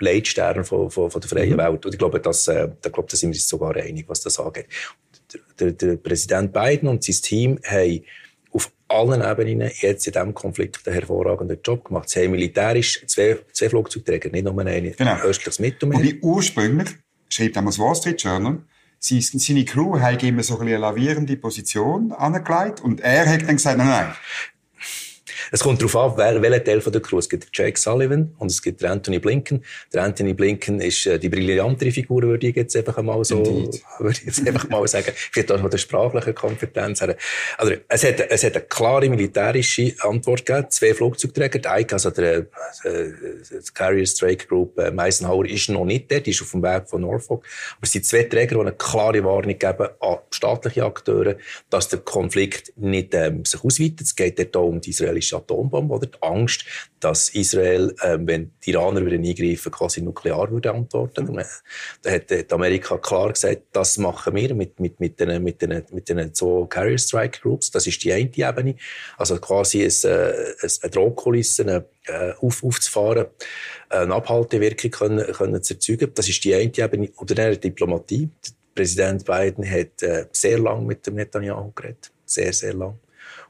Speaker 2: Leitstern von, von, von der freien mhm. Welt. Und ich glaube, dass, äh, ich glaube, da sind wir uns sogar einig, was das angeht der, der Präsident Biden und sein Team haben auf allen Ebenen jetzt in diesem Konflikt einen hervorragenden Job gemacht. Sie haben militärisch zwei, zwei Flugzeugträger, nicht nur eine
Speaker 1: genau. östliches Mittelmeer. Und ursprünglich, schreibt auch das Wall Street Journal, seine Crew hat immer so eine lavierende Position angelegt und er hat dann gesagt, nein, nein,
Speaker 2: es kommt darauf an, wer, welcher Teil von der Crew. Es gibt Jake Sullivan und es gibt Anthony Blinken. Der Anthony Blinken ist äh, die brillantere Figur, würde ich jetzt einfach mal so, würde ich jetzt einfach mal sagen. Vielleicht auch von der sprachlichen Kompetenz her. Also, es hat, es hat eine klare militärische Antwort gegeben. Zwei Flugzeugträger. Der Ike, also der, äh, Carrier Strike Group, äh, Eisenhower, ist noch nicht. Die ist auf dem Weg von Norfolk. Aber es sind zwei Träger, die eine klare Warnung geben an staatliche Akteure, dass der Konflikt nicht ähm, sich ausweitet. Es geht dort auch um die israelische Atombombe, oder? Die Angst, dass Israel, äh, wenn die Iraner wieder eingreifen, quasi nuklear würde antworten. Mhm. Da hat, hat Amerika klar gesagt, das machen wir mit, mit, mit den, mit den, mit den so Carrier Strike Groups. Das ist die eine Ebene. Also quasi ein, äh, eine Drohkulisse, eine, äh, auf, aufzufahren, eine Abhaltewirkung können, können zu erzeugen. Das ist die eine Ebene. Oder dann Diplomatie. Der Präsident Biden hat äh, sehr lang mit dem Netanyahu geredet. Sehr, sehr lang.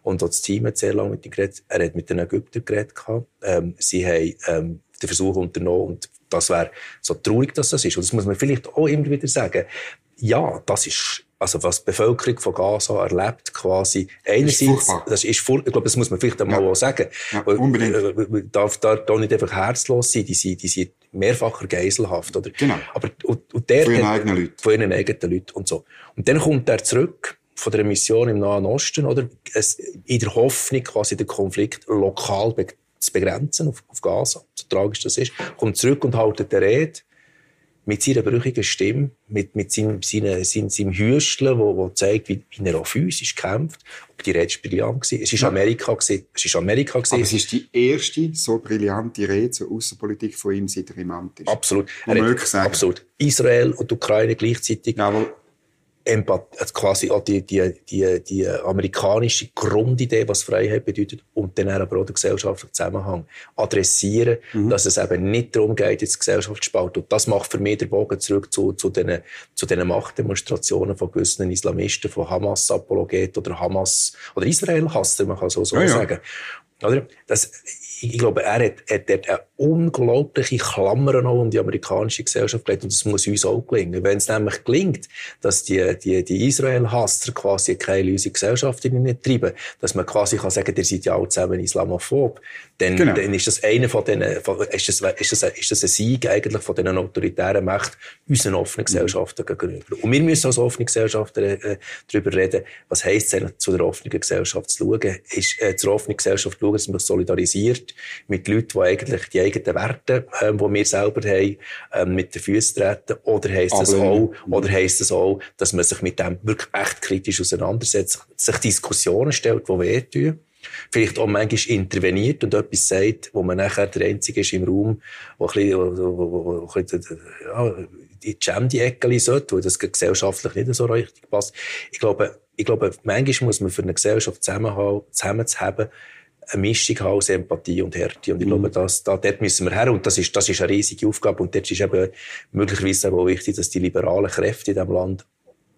Speaker 2: Und auch das Team hat sehr lange mit ihm geredet. Er hat mit den Ägyptern geredet. Ähm, sie haben ähm, den Versuch unternommen und das wäre so traurig, dass das ist. Und das muss man vielleicht auch immer wieder sagen. Ja, das ist also was die Bevölkerung von Gaza erlebt, quasi einerseits, das ist furchtbar. ich glaube, das muss man vielleicht einmal ja. auch sagen.
Speaker 1: Ja, unbedingt. Äh,
Speaker 2: äh, darf da, da nicht einfach herzlos sein, die sind, die sind mehrfacher geiselhaft, oder?
Speaker 1: Genau.
Speaker 2: Aber, und, und der
Speaker 1: von ihren eigenen Leuten.
Speaker 2: Von ihren eigenen Leuten und so. Und dann kommt er zurück von der Mission im Nahen Osten, oder? Es, in der Hoffnung, quasi den Konflikt lokal be zu begrenzen auf, auf Gaza, so tragisch das ist, kommt zurück und haltet eine Rede mit seiner brüchigen Stimme, mit, mit seinem, seinem, seinem, seinem Hüsteln, wo, wo zeigt, wie, wie er auch physisch kämpft. Die Rede war brillant. Gewesen. Es war. Amerika. Gewesen. Es ist Amerika. Gewesen.
Speaker 1: Aber es ist die erste so brillante Rede zur Außenpolitik von ihm, seit er im Amt ist.
Speaker 2: Absolut.
Speaker 1: Er
Speaker 2: Absolut. Israel und Ukraine gleichzeitig.
Speaker 1: Jawohl.
Speaker 2: Empath also quasi auch die, die, die, die amerikanische Grundidee, was Freiheit bedeutet, und dann aber auch den gesellschaftlichen Zusammenhang adressieren, mhm. dass es eben nicht darum geht, jetzt die Gesellschaft zu spalten. Und das macht für mich den Bogen zurück zu, zu den, zu den Machtdemonstrationen von gewissen Islamisten, von Hamas-Apologeten oder Hamas, oder Israel-Hasser, man kann so, so ja, sagen. Oder? Das, ich glaube, er hat, hat dort eine unglaubliche Klammer noch um die amerikanische Gesellschaft gelegt und das muss uns auch gelingen. Wenn es nämlich gelingt, dass die, die, die Israel-Hasser quasi keine Gesellschaft nicht treiben, dass man quasi kann sagen, ihr seid ja alle zusammen islamophob, dann, genau. dann ist das einer von denen, ist das, ist das, ist das ein Sieg eigentlich von diesen autoritären Mächten unseren offenen mhm. Gesellschaften gegenüber. Und wir müssen als offene Gesellschaften äh, darüber reden, was heisst es eigentlich, zu der offenen Gesellschaft zu schauen, ist, äh, zur offenen Gesellschaft zu schauen, dass man solidarisiert mit Leuten, die eigentlich die eigenen Werte, ähm, die wir selber haben, ähm, mit den Füßen treten, oder heisst das auch, oder heisst das auch, dass man sich mit dem wirklich echt kritisch auseinandersetzt, sich Diskussionen stellt, die wehtun, vielleicht auch manchmal interveniert und etwas sagt, wo man nachher der Einzige ist im Raum, wo ein bisschen, wo, wo, wo, ein bisschen ja, die Jam die Ecke sollte, weil das gesellschaftlich nicht so richtig passt. Ich glaube, ich glaube, manchmal muss man für eine Gesellschaft zusammenzuhaben, eine Mischung haben aus Empathie und Härte. Und ich glaube, mhm. das, da, dort müssen wir her. Und das ist, das ist eine riesige Aufgabe. Und dort ist eben möglicherweise auch wichtig, dass die liberalen Kräfte in diesem Land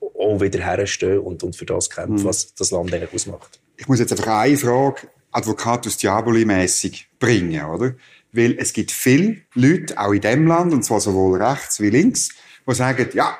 Speaker 2: auch wieder herstehen und, und für das kämpfen, mhm. was das Land eigentlich ausmacht.
Speaker 1: Ich muss jetzt einfach eine Frage Advocatus Diaboli-mässig bringen, oder? Weil es gibt viele Leute, auch in dem Land, und zwar sowohl rechts wie links, die sagen, ja,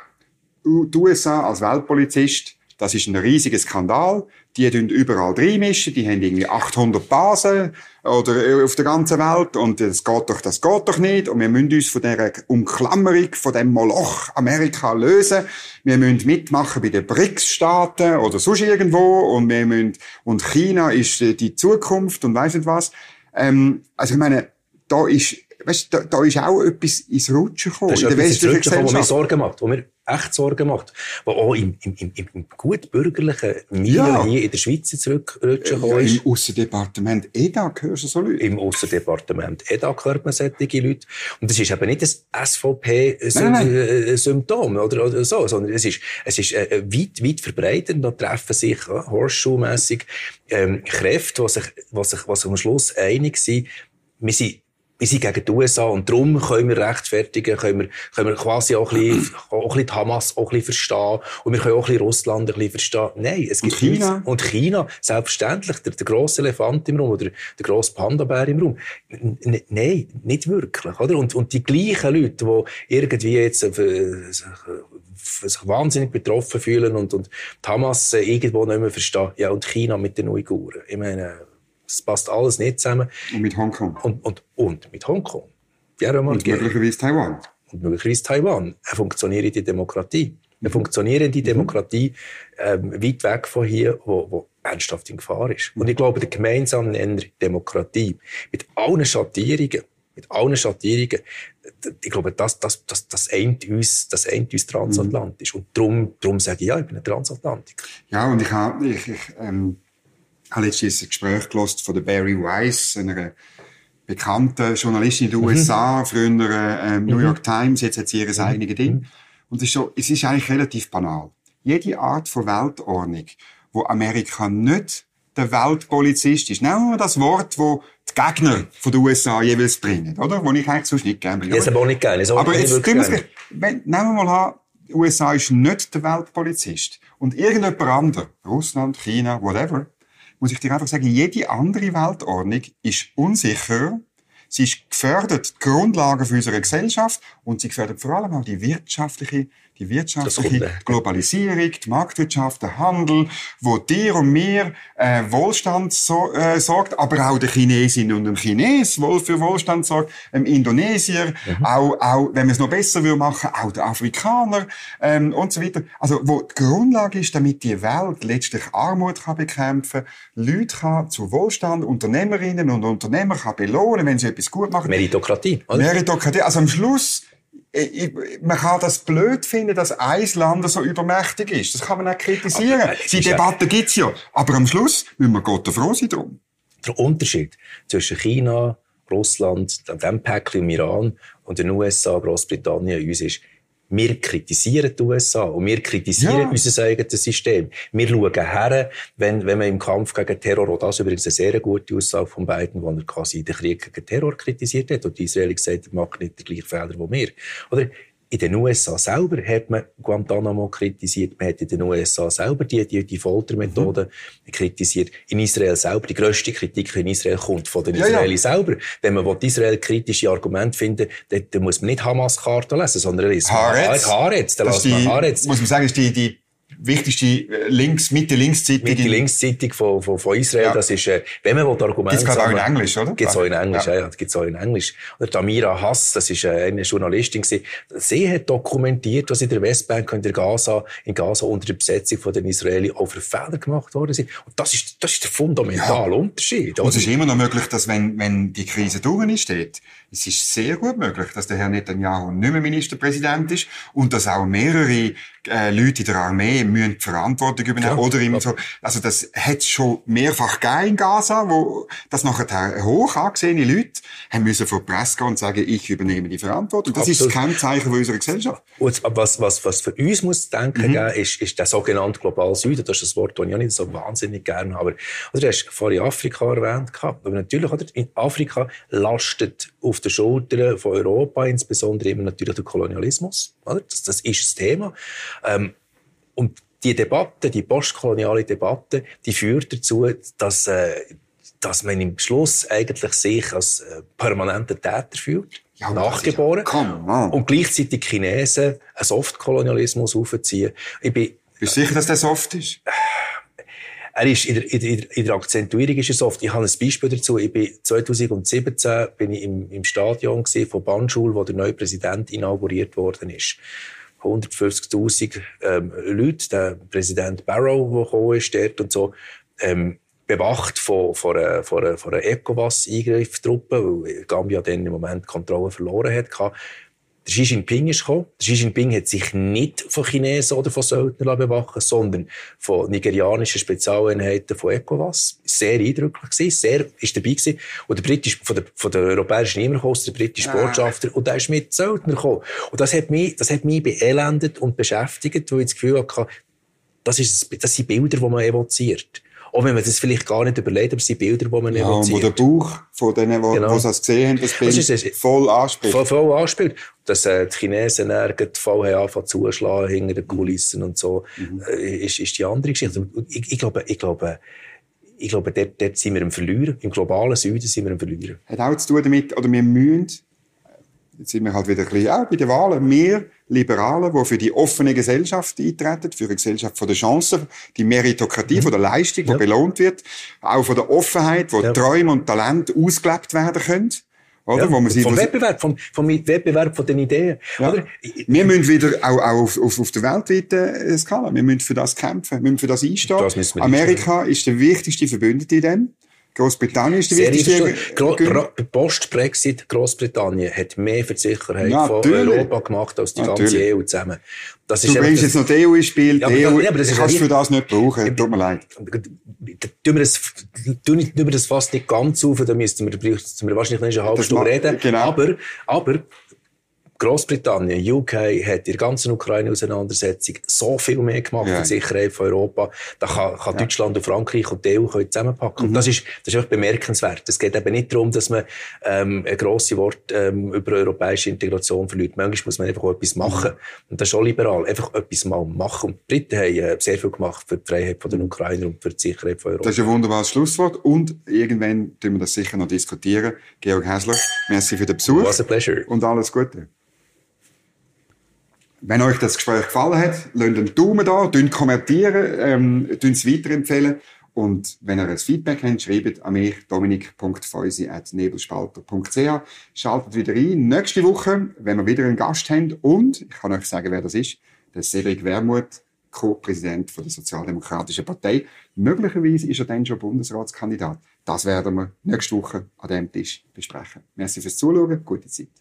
Speaker 1: die USA als Weltpolizist, das ist ein riesiger Skandal. Die tun überall reinmischen. Die haben irgendwie 800 Basen oder äh, auf der ganzen Welt. Und das geht doch, das geht doch nicht. Und wir müssen uns von dieser Umklammerung, von dem Moloch Amerika lösen. Wir müssen mitmachen bei den BRICS-Staaten oder sonst irgendwo. Und wir müssen, und China ist äh, die Zukunft und weiss nicht was. Ähm, also ich meine, da ist, weißt, da, da ist auch etwas ins Rutschen gekommen.
Speaker 2: Das ist in der westlichen Gesellschaft. Gekommen, wo mir Sorgen macht, wo mir echt Sorgen macht. Wo auch im, im, im, im gut bürgerlichen Milieu ja. hier in der Schweiz zurückrutschen
Speaker 1: ja, ist. Im Aussendepartement EDA hörst du so Leute?
Speaker 2: Im Aussendepartement EDA hört man solche Leute. Und das ist eben nicht ein SVP-Symptom oder, oder so, sondern es ist, es ist äh, weit, weit verbreitet. Da treffen sich äh, Horseshoe-mässig ähm, Kräfte, die sich, die sich, die sich am Schluss einig sind, wir sind wir sind gegen die USA und darum können wir rechtfertigen, können wir, können wir quasi auch ein, bisschen, auch ein bisschen die Hamas auch ein bisschen verstehen und wir können auch ein bisschen Russland ein bisschen verstehen. Nein, es gibt
Speaker 1: und China.
Speaker 2: Nichts. Und China, selbstverständlich, der, der grosse Elefant im Raum oder der grosse Panda-Bär im Raum. N nein, nicht wirklich, oder? Und, und die gleichen Leute, die irgendwie jetzt äh, sich wahnsinnig betroffen fühlen und, und die Hamas äh, irgendwo nicht mehr verstehen. Ja, und China mit den Uiguren. Ich meine, es passt alles nicht zusammen.
Speaker 1: Und mit Hongkong.
Speaker 2: Und, und, und mit Hongkong.
Speaker 1: Ja, und möglicherweise Taiwan.
Speaker 2: Und möglicherweise Taiwan. Eine funktionierende Demokratie. Eine funktionierende. Demokratie, ähm, weit weg von hier, wo, wo ernsthaft in Gefahr ist. Und ich glaube, der gemeinsame Nenner Demokratie, mit allen Schattierungen, mit allen Schattierungen, ich glaube, das, das, das, das eint uns, das eint uns transatlantisch. Mhm. Und darum, darum sage ich, ja, ich bin ein Transatlantiker.
Speaker 1: Ja, und ich habe, ich, ich, ähm, habe letztens ein Gespräch gelost von der Barry Weiss, einer bekannten Journalistin in den USA, mhm. früher ähm, New mhm. York Times, jetzt hat sie ihr mhm. eigenes Ding. Mhm. Und es ist, so, es ist eigentlich relativ banal. Jede Art von Weltordnung, wo Amerika nicht der Weltpolizist ist. Nehmen wir das Wort, wo die Gegner von den USA jeweils bringen, oder? Wo ich eigentlich sonst nicht gerne
Speaker 2: bin. Das aber auch nicht gerne.
Speaker 1: Aber jetzt, wenn, nehmen wir mal an, die USA ist nicht der Weltpolizist. Und irgendjemand anderer, Russland, China, whatever, muss ich dir einfach sagen, jede andere Weltordnung ist unsicher, sie ist gefährdet, die Grundlagen für unsere Gesellschaft und sie gefährdet vor allem auch die wirtschaftliche die wirtschaftliche Globalisierung, die Marktwirtschaft, der Handel, wo dir und mir äh, Wohlstand so, äh, sorgt, aber auch der Chinesin und dem Chines wohl für Wohlstand sorgt, ähm, Indonesier, mhm. auch, auch, wenn wir es noch besser will machen, auch der Afrikaner ähm, und so weiter. Also wo die Grundlage ist, damit die Welt letztlich Armut kann bekämpfen, Leute kann zu Wohlstand, Unternehmerinnen und Unternehmer kann belohnen, wenn sie etwas gut machen.
Speaker 2: Meritokratie.
Speaker 1: Oder? Meritokratie. Also am Schluss ich, man kann das blöd finden, dass ein Land so übermächtig ist. Das kann man auch kritisieren. Aber, äh, Die Debatte ja... gibt's ja. Aber am Schluss müssen wir Gott froh sein drum.
Speaker 2: Der Unterschied zwischen China, Russland, dem Päckchen im Iran und den USA, Großbritannien uns ist, wir kritisieren die USA und wir kritisieren ja. unser eigenes System. Wir schauen her, wenn, wenn man im Kampf gegen Terror, und das ist übrigens eine sehr gute Aussage von Biden, wo er quasi den Krieg gegen Terror kritisiert hat und die Israelis gesagt hat, macht nicht den gleichen Fehler wie wir. Oder in den USA selber hat man Guantanamo kritisiert, man hat in den USA selber die, die, die Foltermethoden mhm. kritisiert. In Israel selber, die grösste Kritik in Israel kommt von den ja, Israelis ja. selber. Wenn man Israel kritische Argumente finden dann, muss man nicht Hamas-Karten lesen, sondern
Speaker 1: es Haaretz.
Speaker 2: Haaretz,
Speaker 1: dann lässt man Haaretz. Muss man sagen, ist die, die wichtigste äh, Links, Mitte-Links-Zeitung.
Speaker 2: Mitte-Links-Zeitung von, von, von Israel. Ja. Das ist, äh, wenn man will Argumente
Speaker 1: Gibt's gerade auch in Englisch, oder?
Speaker 2: Gibt's auch in Englisch, ja, ja gibt's auch in Englisch. Oder Tamira Hass, das ist äh, eine Journalistin gewesen. Sie hat dokumentiert, was in der Westbank und in Gaza, in Gaza unter der Besetzung von den Israelis auch für Fehler gemacht worden sind. Und das ist, das ist der fundamentale ja. Unterschied.
Speaker 1: Oder? Und es ist immer noch möglich, dass wenn, wenn die Krise durch ist, steht, es ist sehr gut möglich, dass der Herr Netanyahu nicht mehr Ministerpräsident ist und dass auch mehrere äh, Leute in der Armee müssen die Verantwortung übernehmen. Ja. Oder immer so, also das hat schon mehrfach gegeben in Gaza, wo das nachher hoch angesehene Leute haben müssen vor die Presse gehen und sagen, ich übernehme die Verantwortung. Das Absolut. ist kein Zeichen unserer Gesellschaft.
Speaker 2: Und was, was, was für uns muss denken mhm. geben, ist, ist der sogenannte globale Süden. Das ist das Wort, das ich auch nicht so wahnsinnig gerne habe. Also, du hast vorhin Afrika erwähnt gehabt. Aber natürlich, oder? In Afrika lastet auf den Schultern von Europa insbesondere immer natürlich der Kolonialismus. Oder? Das, das ist das Thema. Ähm, und die Debatte, die postkoloniale Debatte, die führt dazu, dass, äh, dass man im Schluss eigentlich sich als äh, permanenter Täter fühlt. Ja, nachgeboren. Ja, und gleichzeitig Chinesen einen Softkolonialismus aufziehen. Ich bin,
Speaker 1: Bist du sicher, dass der soft ist?
Speaker 2: Er ist in der, in der, in der Akzentuierung ist er soft. Ich habe ein Beispiel dazu. Ich bin 2017 bin ich im, im Stadion von Banschul, wo der neue Präsident inauguriert worden ist. 150.000 ähm, Leute, der Präsident Barrow, der gekommen ist dort und so, ähm, bewacht von, von einer, von einer, von einer ECOWAS-Eingreiftruppe, weil Gambia dann im Moment Kontrolle verloren hat. Der Xi Jinping ist gekommen. Der Xi Jinping hat sich nicht von Chinesen oder von Söldnern bewachen sondern von nigerianischen Spezialeinheiten von ECOWAS. Sehr eindrücklich gewesen, sehr, ist dabei gewesen. Und der britische, von der, von der europäischen niemand gekommen, der britische ah. Botschafter, und der ist mit Söldnern gekommen. Und das hat mich, das hat mich beelendet und beschäftigt, weil ich das Gefühl hatte, das, ist, das sind Bilder, die man evoziert. Auch wenn man das vielleicht gar nicht überlegt, aber es sind Bilder, die man
Speaker 1: ja, evoziert. wo der Bauch von denen, die genau. es gesehen haben, das Bild das ist, voll anspielt.
Speaker 2: Voll, voll anspielt. Dass äh, die Chinesen nirgends voll haben angefangen zuschlagen hinter den Kulissen und so, mhm. äh, ist, ist die andere Geschichte. Ich, ich glaube, ich glaube, ich glaube, dort, dort sind wir im Verlieren. Im globalen Süden sind wir im Verlieren.
Speaker 1: Hat auch zu tun damit, oder wir müssen Jetzt sind wir halt wieder ein bisschen, auch bei den Wahlen, mehr Liberalen, die für die offene Gesellschaft eintreten, für eine Gesellschaft von der Chancen, die Meritokratie mhm. von der Leistung, die ja. belohnt wird, auch von der Offenheit, wo ja. Träume und Talent ausgelebt werden können. Oder? Ja,
Speaker 2: wo man vom Wettbewerb, vom, vom Wettbewerb von den Ideen. Ja. Oder?
Speaker 1: Wir müssen wieder auch, auch auf, auf, auf der weltweiten Skala, wir müssen für das kämpfen, wir müssen für das einstehen. Das Amerika ist der wichtigste Verbündete in dem. Großbritannien ist die wichtigste.
Speaker 2: Post-Brexit, Großbritannien hat mehr für die Sicherheit ja, von Europa gemacht als die natürlich. ganze EU zusammen.
Speaker 1: Das du bringst jetzt noch die EU ins Spiel. Ja, die EU ja, kannst du für das nicht brauchen. Tut mir leid.
Speaker 2: Tun wir das, tun wir das fast nicht ganz auf, da müssten wir, müssten wir wahrscheinlich eine halbe Stunde reden. Genau. Aber, aber, Großbritannien, UK hat in der ganzen Ukraine-Auseinandersetzung so viel mehr gemacht ja. für die Sicherheit von Europa. Da kann, kann ja. Deutschland und Frankreich und die EU können zusammenpacken. Mhm. Und das ist, das ist einfach bemerkenswert. Es geht eben nicht darum, dass man ähm, ein grosses Wort ähm, über europäische Integration verliert. Manchmal muss man einfach auch etwas machen. Mhm. Und das ist auch liberal. Einfach etwas mal machen. Und die Briten haben äh, sehr viel gemacht für die Freiheit von den Ukrainer und für die Sicherheit von Europa.
Speaker 1: Das ist ein wunderbares Schlusswort. Und irgendwann tun wir das sicher noch diskutieren. Georg Häsler, merci für den Besuch.
Speaker 2: It was a pleasure.
Speaker 1: Und alles Gute. Wenn euch das Gespräch gefallen hat, lasst einen Daumen da, kommentieren, ähm, es weiterempfehlen. Und wenn ihr ein Feedback habt, schreibt an mich dominik.feusi.nebelspalter.ch. Schaltet wieder ein. Nächste Woche, wenn wir wieder einen Gast haben. Und, ich kann euch sagen, wer das ist, der Cedric Wermuth, Co-Präsident der Sozialdemokratischen Partei. Möglicherweise ist er dann schon Bundesratskandidat. Das werden wir nächste Woche an diesem Tisch besprechen. Merci fürs Zuschauen. Gute Zeit.